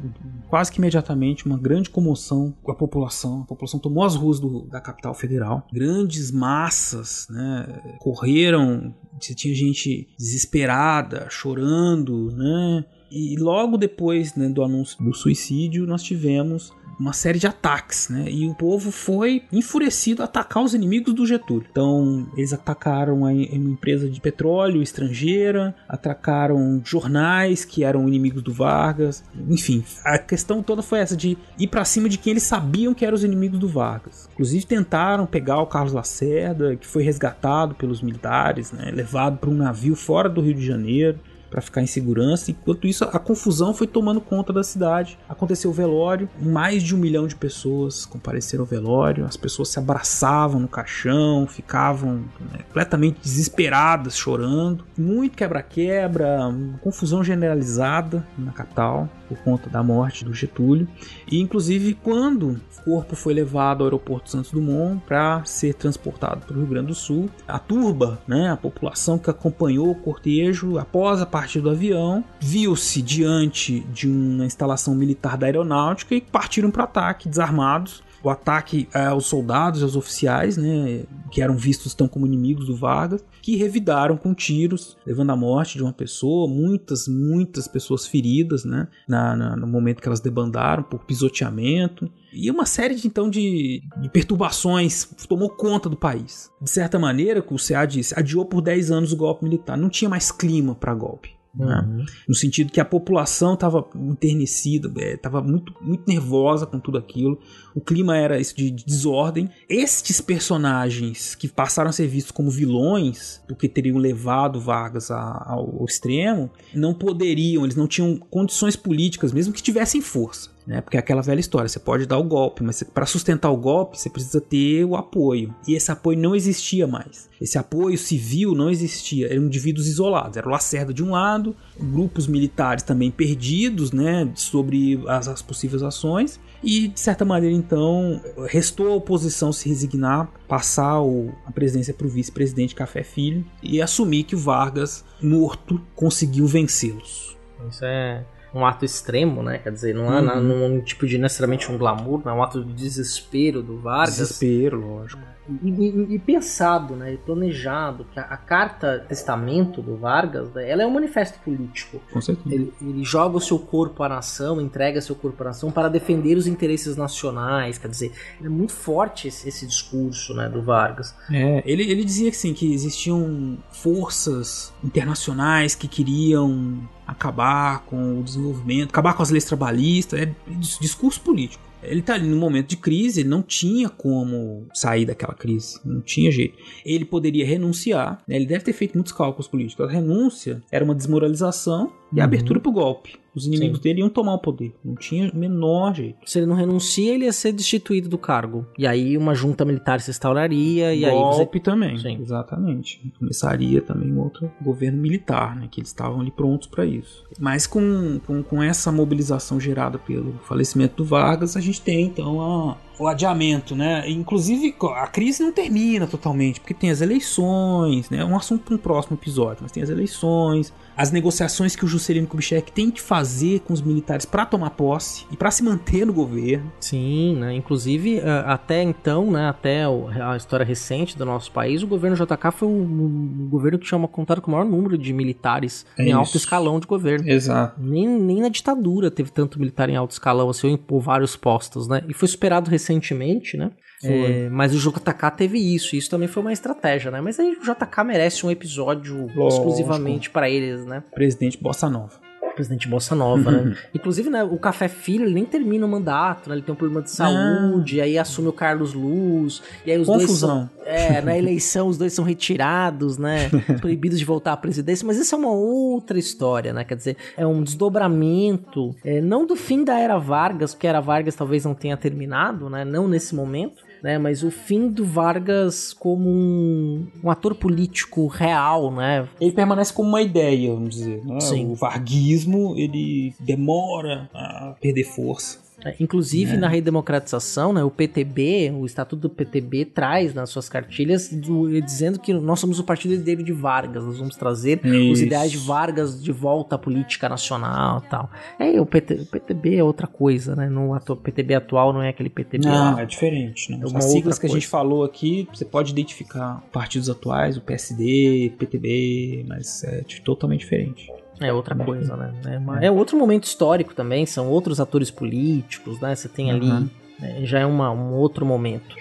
quase que imediatamente uma grande comoção com a população. A população tomou as ruas do, da capital federal. Grandes massas né, correram. Você tinha gente desesperada, chorando, né? E logo depois né, do anúncio do suicídio, nós tivemos uma série de ataques, né? E o povo foi enfurecido a atacar os inimigos do Getúlio. Então, eles atacaram uma empresa de petróleo estrangeira, atacaram jornais que eram inimigos do Vargas. Enfim, a questão toda foi essa de ir para cima de quem eles sabiam que eram os inimigos do Vargas. Inclusive tentaram pegar o Carlos Lacerda, que foi resgatado pelos militares, né? Levado para um navio fora do Rio de Janeiro para ficar em segurança. Enquanto isso, a confusão foi tomando conta da cidade. Aconteceu o velório, mais de um milhão de pessoas compareceram ao velório. As pessoas se abraçavam no caixão, ficavam né, completamente desesperadas, chorando. Muito quebra-quebra, confusão generalizada na capital por conta da morte do Getúlio. E inclusive quando o corpo foi levado ao aeroporto Santos Dumont para ser transportado para o Rio Grande do Sul, a turba, né, a população que acompanhou o cortejo após a partida do avião, viu-se diante de uma instalação militar da aeronáutica e partiram para ataque desarmados o ataque aos soldados e aos oficiais, né, que eram vistos tão como inimigos do Vargas, que revidaram com tiros, levando à morte de uma pessoa, muitas, muitas pessoas feridas, né, na, na, no momento que elas debandaram por pisoteamento. E uma série de, então de, de, perturbações tomou conta do país. De certa maneira, o CA disse, adiou por 10 anos o golpe militar. Não tinha mais clima para golpe. Né? Uhum. No sentido que a população estava enternecida, estava é, muito, muito nervosa com tudo aquilo. O clima era isso de, de, desordem. Estes personagens que passaram a ser vistos como vilões, porque teriam levado Vargas a, ao, ao extremo, não poderiam, eles não tinham condições políticas, mesmo que tivessem força né? Porque é aquela velha história, você pode dar o golpe, mas para sustentar o golpe você precisa ter o apoio. E esse apoio não existia mais. Esse apoio civil não existia, eram indivíduos isolados. Era o Lacerda de um lado, grupos militares também perdidos, né, sobre as, as possíveis ações. E, de certa maneira, então, restou a oposição se resignar, passar o, a presidência para o vice-presidente Café Filho e assumir que o Vargas, morto, conseguiu vencê-los. Isso é um ato extremo, né? Quer dizer, não é uhum. um tipo de necessariamente um glamour, é um ato de desespero do Vargas. Desespero, lógico. E, e, e pensado, né? E planejado, a, a, carta testamento do Vargas, né, ela é um manifesto político. Com certeza. Ele, ele, joga o seu corpo à nação, entrega seu corpo à nação para defender os interesses nacionais. Quer dizer, é muito forte esse, esse discurso, né? Do Vargas. É, ele, ele dizia que sim, que existiam forças internacionais que queriam acabar com o desenvolvimento, acabar com as leis trabalhistas, é discurso político. Ele está ali num momento de crise, ele não tinha como sair daquela crise, não tinha jeito. Ele poderia renunciar, né? ele deve ter feito muitos cálculos políticos. A renúncia era uma desmoralização e a uhum. abertura para o golpe. Os inimigos Sim. dele iam tomar o poder. Não tinha menor jeito. Se ele não renuncia, ele ia ser destituído do cargo. E aí uma junta militar se instauraria. E Golpe aí você... também. Sim. Exatamente. Começaria também um outro governo militar, né? Que eles estavam ali prontos para isso. Mas com, com, com essa mobilização gerada pelo falecimento do Vargas, a gente tem então a, o adiamento, né? Inclusive, a crise não termina totalmente, porque tem as eleições, né? É um assunto para um próximo episódio, mas tem as eleições, as negociações que o Juscelino Kubitschek tem que fazer com os militares para tomar posse e para se manter no governo. Sim, né? Inclusive, até então, né? Até a história recente do nosso país, o governo JK foi o, governo que tinha contado com o maior número de militares é em isso. alto escalão de governo. Exato. Nem, nem na ditadura teve tanto militar em alto escalão, assim, por vários postos, né? E foi superado recentemente, né? É, mas o JK teve isso, e isso também foi uma estratégia, né? Mas aí o JK merece um episódio Lógico. exclusivamente para eles, né? Presidente Bossa Nova presidente Bossa Nova, né? Inclusive, né, o Café Filho, ele nem termina o mandato, né? Ele tem um problema de saúde, ah. aí assume o Carlos Luz, e aí os Confusão. dois são, É, na eleição os dois são retirados, né? <laughs> Proibidos de voltar à presidência, mas isso é uma outra história, né? Quer dizer, é um desdobramento, é, não do fim da era Vargas, porque a era Vargas talvez não tenha terminado, né? Não nesse momento, né? Mas o fim do Vargas como um, um, ator político real, né? Ele permanece como uma ideia, vamos dizer. Né? Sim. O varguismo ele demora a perder força. É, inclusive, é. na redemocratização, né, o PTB, o Estatuto do PTB, traz nas suas cartilhas do, dizendo que nós somos o partido herdeiro de Vargas, nós vamos trazer Isso. os ideais de Vargas de volta à política nacional tal. É, o, PT, o PTB é outra coisa, né? No atu, PTB atual não é aquele PTB. Não, é diferente. Né? É As siglas que a gente falou aqui, você pode identificar partidos atuais, o PSD, PTB, mas é totalmente diferente. É outra coisa, né? É, uma- é outro momento histórico também, são outros atores políticos, né? Você tem ali. Uhum. né, já é uma, um outro momento.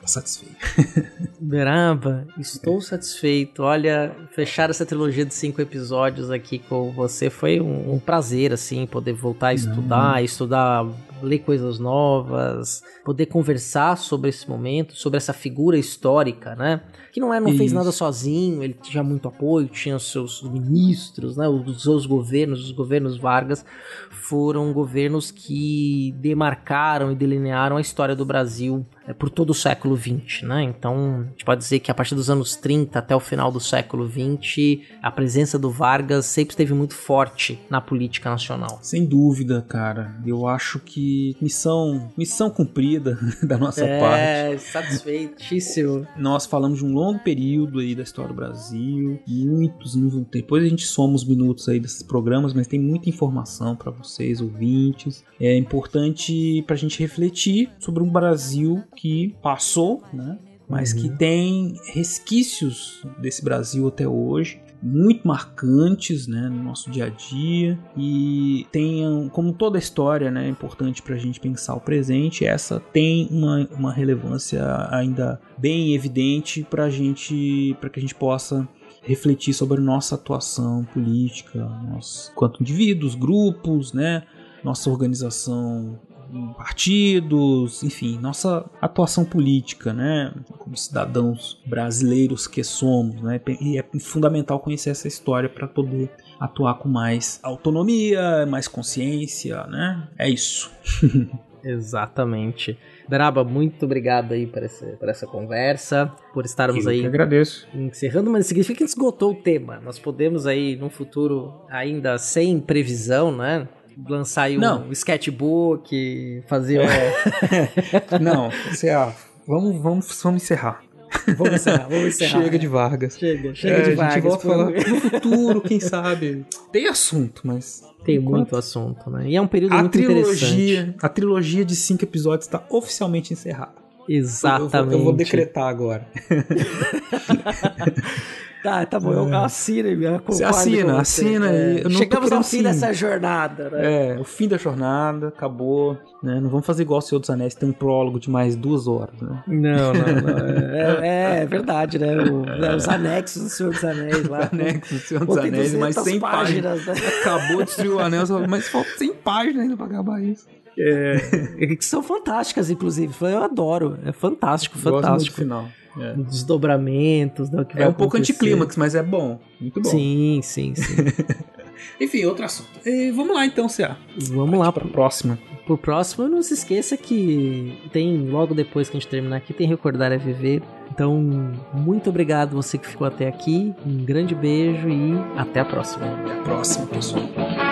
Tá satisfeito. <laughs> Beraba, estou satisfeito. Olha, fechar essa trilogia de cinco episódios aqui com você foi um, um prazer, assim, poder voltar a estudar, estudar, ler coisas novas, poder conversar sobre esse momento, sobre essa figura histórica, né? Que não é, não fez Isso. nada sozinho, ele tinha muito apoio, tinha os seus ministros, né? Os seus governos, os governos Vargas foram governos que demarcaram e delinearam a história do Brasil por todo o século XX, né? Então, a gente pode dizer que a partir dos anos 30 até o final do século XX, a presença do Vargas sempre esteve muito forte na política nacional. Sem dúvida, cara. Eu acho que missão, missão cumprida <laughs> da nossa parte. É, satisfeitíssimo. Nós falamos de um longo período aí da história do Brasil, muitos, muitos- depois a gente soma os minutos aí desses programas, mas tem muita informação para vocês, ouvintes. É importante pra gente refletir sobre um Brasil que passou, né? Mas que tem resquícios desse Brasil até hoje, muito marcantes, né, no nosso dia a dia e tem, como toda história, né, é importante para a gente pensar o presente, essa tem uma, uma relevância ainda bem evidente para gente, para que a gente possa refletir sobre nossa atuação política, nós, quanto indivíduos, grupos, né, nossa organização partidos, enfim, nossa atuação política, né, como cidadãos brasileiros que somos, né, e é fundamental conhecer essa história para poder atuar com mais autonomia, mais consciência, né, é isso. <laughs> Exatamente. Beraba, muito obrigado aí por essa, por essa conversa, por estarmos Eu aí que agradeço. encerrando, mas significa que esgotou o tema. Nós podemos aí, num futuro ainda sem previsão, né? Lançar aí um Não. sketchbook, fazer. <laughs> Não, você, ah, vamos, vamos, vamos encerrar. vamos encerrar, vamos <laughs> encerrar. Chega de Vargas. Chega, chega É, de a gente Vargas. volta a por falar no futuro, quem sabe. Tem assunto, mas Tem enquanto- muito assunto, né? E é um período A muito trilogia, interessante. a trilogia de cinco episódios está oficialmente encerrada. Exatamente. Eu vou, eu vou decretar agora. <laughs> Tá, tá bom, eu assino. Eu Você assina, com você. assina É, Chegamos ao fim sim. dessa jornada, né? É, o fim da jornada, acabou. Né? Não vamos fazer igual o Senhor dos Anéis, tem um prólogo de mais duas horas. Né? Não, não, não. É, <laughs> é verdade, né? O- né, os anexos do Senhor dos Anéis lá. Anexo do Senhor dos Anéis, mais 200 100 páginas. páginas, né? Acabou de destruir o anel, mas falta 100 páginas ainda pra acabar isso. Que são fantásticas, inclusive. Eu adoro. É fantástico, Gosto muito do fantástico. final. É, Os desdobramentos, né, o que É vai um pouco anticlímax, mas é bom. Muito bom. Sim, sim, sim. <laughs> Enfim, outro assunto. E vamos lá então, CA. Vamos lá Pra pro, próxima. pro próximo. Não se esqueça que tem, logo depois que a gente terminar aqui, tem Recordar é Viver. Então, muito obrigado você que ficou até aqui. Um grande beijo e até a próxima. Até a próxima, pessoal.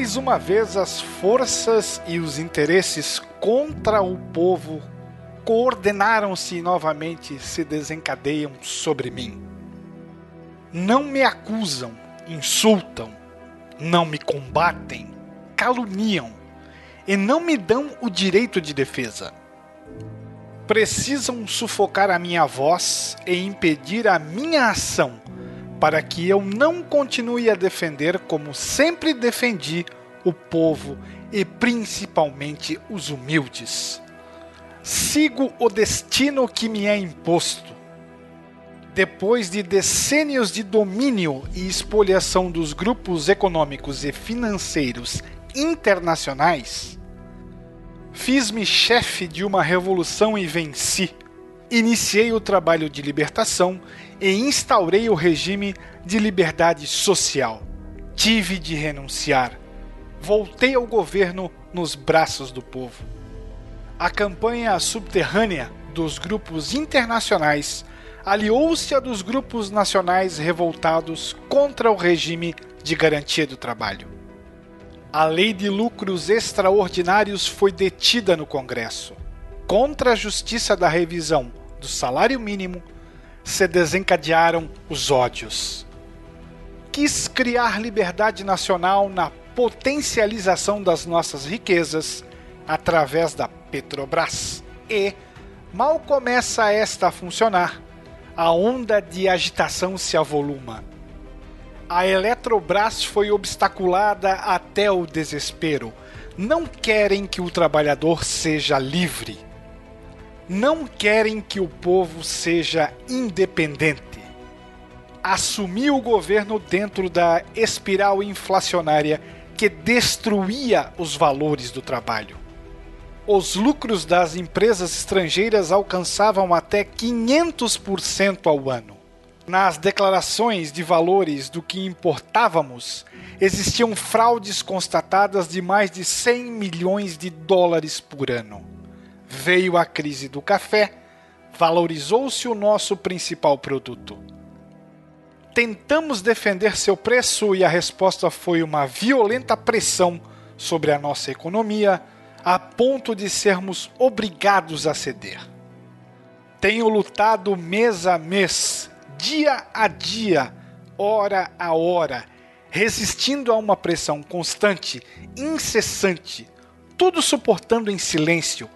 Mais uma vez, as forças e os interesses contra o povo coordenaram-se e novamente se desencadeiam sobre mim. Não me acusam, insultam, não me combatem, caluniam e não me dão o direito de defesa. Precisam sufocar a minha voz e impedir a minha ação para que eu não continue a defender como sempre defendi o povo e principalmente os humildes. Sigo o destino que me é imposto. Depois de decênios de domínio e expoliação dos grupos econômicos e financeiros internacionais, fiz-me chefe de uma revolução e venci. Iniciei o trabalho de libertação e instaurei o regime de liberdade social. Tive de renunciar. voltei ao governo nos braços do povo. A campanha subterrânea dos grupos internacionais aliou-se a dos grupos nacionais revoltados contra o regime de garantia do trabalho. A lei de lucros extraordinários foi detida no Congresso. Contra a justiça da revisão do salário mínimo, se desencadearam os ódios. Quis criar liberdade nacional na potencialização das nossas riquezas através da Petrobras e, mal começa esta a funcionar, a onda de agitação se avoluma. A Eletrobras foi obstaculada até o desespero. Não querem que o trabalhador seja livre. Não querem que o povo seja independente. Assumir o governo dentro da espiral inflacionária que destruía os valores do trabalho os lucros das empresas estrangeiras alcançavam até 500% ao ano. Nas declarações de valores do que importávamos, existiam fraudes constatadas de mais de 100 milhões de dólares por ano. Veio a crise do café, valorizou-se o nosso principal produto. Tentamos defender seu preço e a resposta foi uma violenta pressão sobre a nossa economia a ponto de sermos obrigados a ceder. Tenho lutado mês a mês, dia a dia, hora a hora, resistindo a uma pressão constante, incessante, tudo suportando em silêncio,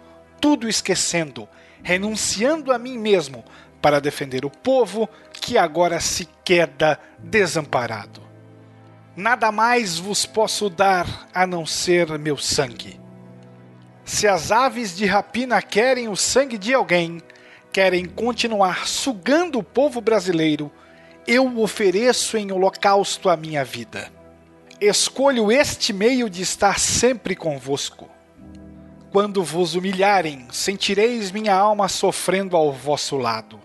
tudo esquecendo, renunciando a mim mesmo para defender o povo que agora se queda desamparado. Nada mais vos posso dar a não ser meu sangue se as aves de rapina querem o sangue de alguém, querem continuar sugando o povo brasileiro, eu ofereço em holocausto a minha vida. Escolho este meio de estar sempre convosco. Quando vos humilharem, sentireis minha alma sofrendo ao vosso lado.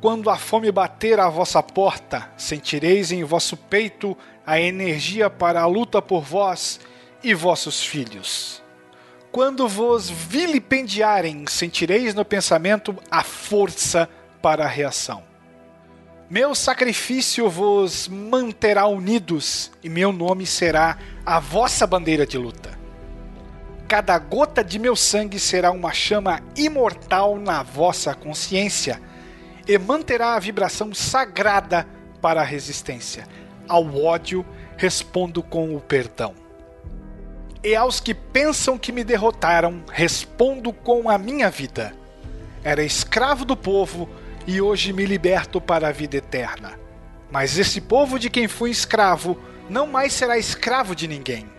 Quando a fome bater à vossa porta, sentireis em vosso peito a energia para a luta por vós e vossos filhos. Quando vos vilipendiarem, sentireis no pensamento a força para a reação. Meu sacrifício vos manterá unidos, e meu nome será a vossa bandeira de luta. Cada gota de meu sangue será uma chama imortal na vossa consciência, e manterá a vibração sagrada para a resistência. Ao ódio, respondo com o perdão. E aos que pensam que me derrotaram, respondo com a minha vida. Era escravo do povo e hoje me liberto para a vida eterna. Mas esse povo de quem fui escravo não mais será escravo de ninguém.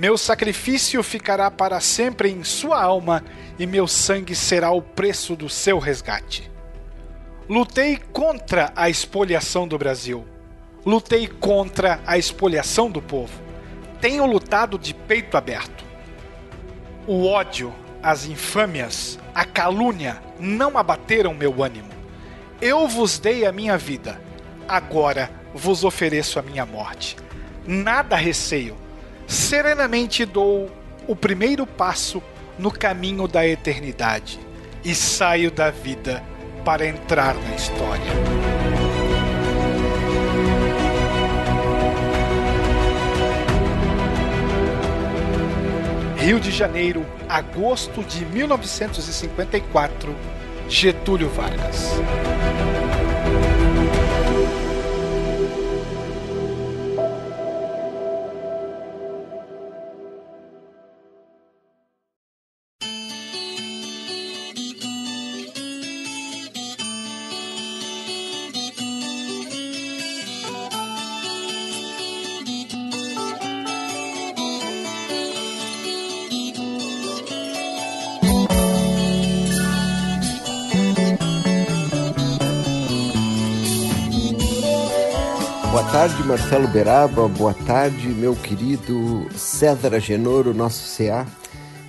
Meu sacrifício ficará para sempre em sua alma e meu sangue será o preço do seu resgate. Lutei contra a espoliação do Brasil. Lutei contra a espoliação do povo tenho lutado de peito aberto. O ódio, as infâmias, a calúnia não abateram meu ânimo. Eu vos dei a minha vida, agora vos ofereço a minha morte. Nada receio, serenamente dou o primeiro passo no caminho da eternidade e saio da vida para entrar na história. Rio de Janeiro, agosto de 1954, Getúlio Vargas. Tarde, Marcelo Beraba. Boa tarde, meu querido César Agenoro, nosso CA.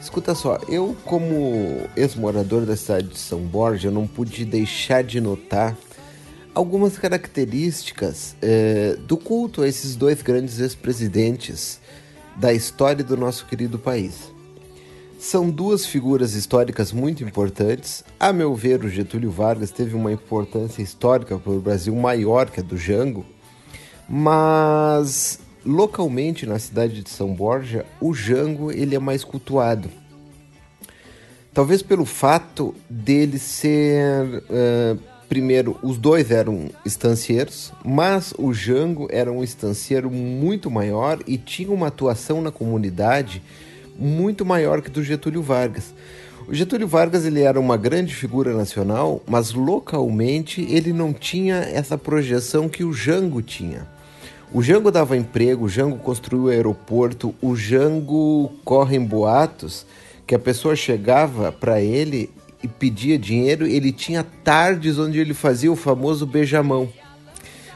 Escuta só, eu, como ex-morador da cidade de São Borja, não pude deixar de notar algumas características eh, do culto a esses dois grandes ex-presidentes da história do nosso querido país. São duas figuras históricas muito importantes. A meu ver, o Getúlio Vargas teve uma importância histórica para o Brasil maior que a do Jango, mas localmente na cidade de São Borja, o Jango ele é mais cultuado. Talvez pelo fato dele ser uh, primeiro, os dois eram estancieiros, mas o Jango era um estancieiro muito maior e tinha uma atuação na comunidade muito maior que do Getúlio Vargas. O Getúlio Vargas ele era uma grande figura nacional, mas localmente ele não tinha essa projeção que o Jango tinha. O Jango dava emprego, o Jango construiu o aeroporto, o Jango corre em boatos que a pessoa chegava para ele e pedia dinheiro, ele tinha tardes onde ele fazia o famoso beijamão,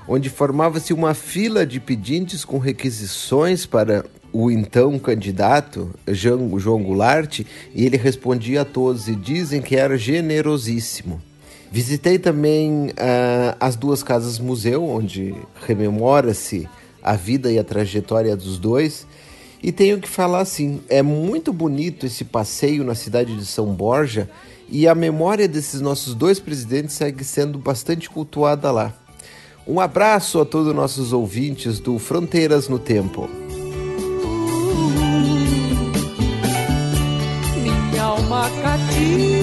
onde formava-se uma fila de pedintes com requisições para o então candidato João, Goulart e ele respondia a todos e dizem que era generosíssimo. Visitei também uh, as duas casas museu, onde rememora-se a vida e a trajetória dos dois. E tenho que falar assim, é muito bonito esse passeio na cidade de São Borja e a memória desses nossos dois presidentes segue sendo bastante cultuada lá. Um abraço a todos os nossos ouvintes do Fronteiras no Tempo. Minha alma cativa.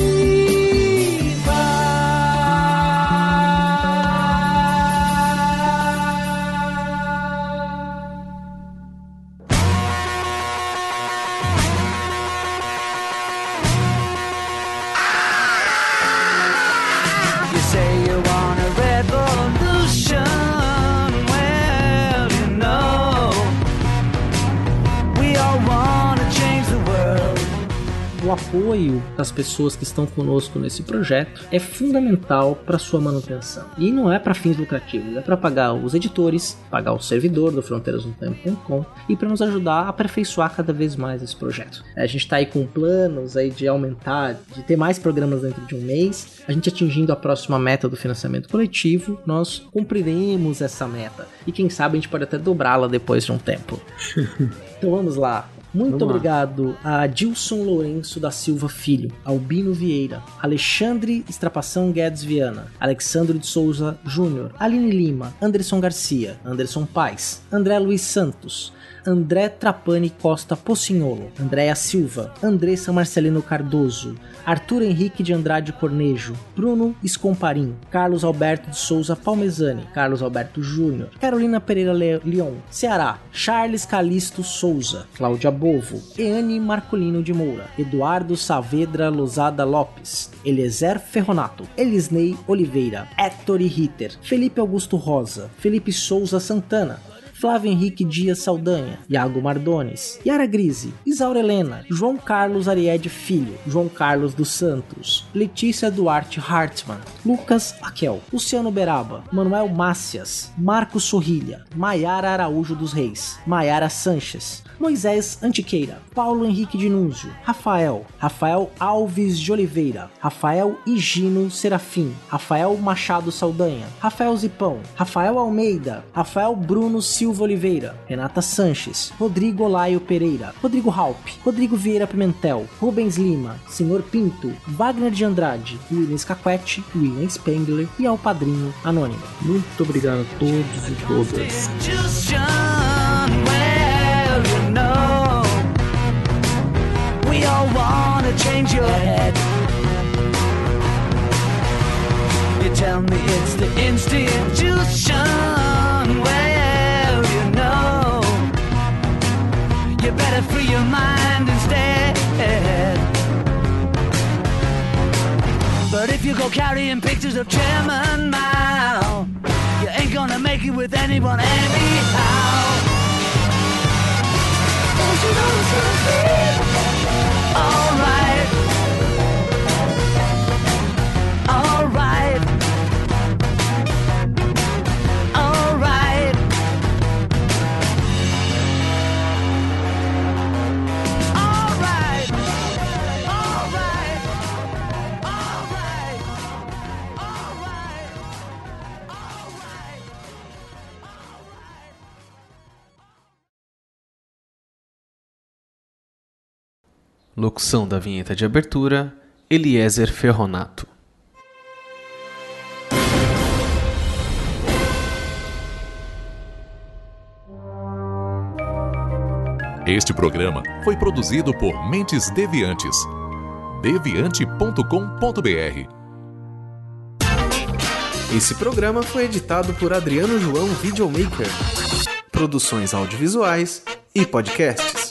Apoio das pessoas que estão conosco nesse projeto é fundamental para sua manutenção. E não é para fins lucrativos, é para pagar os editores, pagar o servidor do fronteirasnotempo.com e para nos ajudar a aperfeiçoar cada vez mais esse projeto. A gente está aí com planos aí de aumentar, de ter mais programas dentro de um mês. A gente atingindo a próxima meta do financiamento coletivo, nós cumpriremos essa meta. E quem sabe a gente pode até dobrá-la depois de um tempo. <laughs> então vamos lá. Muito Vamos obrigado lá. a Dilson Lourenço da Silva Filho, Albino Vieira, Alexandre Estrapação Guedes Viana, Alexandre de Souza Júnior, Aline Lima, Anderson Garcia, Anderson Paz, André Luiz Santos, André Trapani Costa Pocinholo, Andréa Silva, Andressa Marcelino Cardoso, Arthur Henrique de Andrade Cornejo, Bruno Escomparim, Carlos Alberto de Souza Palmezani, Carlos Alberto Júnior, Carolina Pereira Leon, Ceará, Charles Calisto Souza, Cláudia Bovo, Eane Marcolino de Moura, Eduardo Saavedra Lozada Lopes, Eliezer Ferronato, Elisnei Oliveira, Héctor Ritter, Felipe Augusto Rosa, Felipe Souza Santana, Flávio Henrique Dias Saldanha, Iago Mardones, Yara Grise, Isaura Helena, João Carlos Ariede Filho, João Carlos dos Santos, Letícia Duarte Hartmann, Lucas Aquel, Luciano Beraba, Manuel Mácias, Marcos Sorrilha, Maiara Araújo dos Reis, Maiara Sanches, Moisés Antiqueira, Paulo Henrique de Núncio, Rafael, Rafael Alves de Oliveira, Rafael Higino Serafim, Rafael Machado Saldanha, Rafael Zipão, Rafael Almeida, Rafael Bruno Silva Oliveira, Renata Sanches, Rodrigo Olaio Pereira, Rodrigo Halp, Rodrigo Vieira Pimentel, Rubens Lima, Senhor Pinto, Wagner de Andrade, William Scaquetti, William Spengler e ao Padrinho Anônimo. Muito obrigado a todos e todas. we all wanna change your head. You tell me it's the institution. Better free your mind instead. But if you go carrying pictures of Chairman Mao, you ain't gonna make it with anyone anyhow. Don't you know it's gonna be? alright. Locução da vinheta de abertura: Eliezer Ferronato. Este programa foi produzido por Mentes Deviantes. deviante.com.br Esse programa foi editado por Adriano João Videomaker. Produções audiovisuais e podcasts.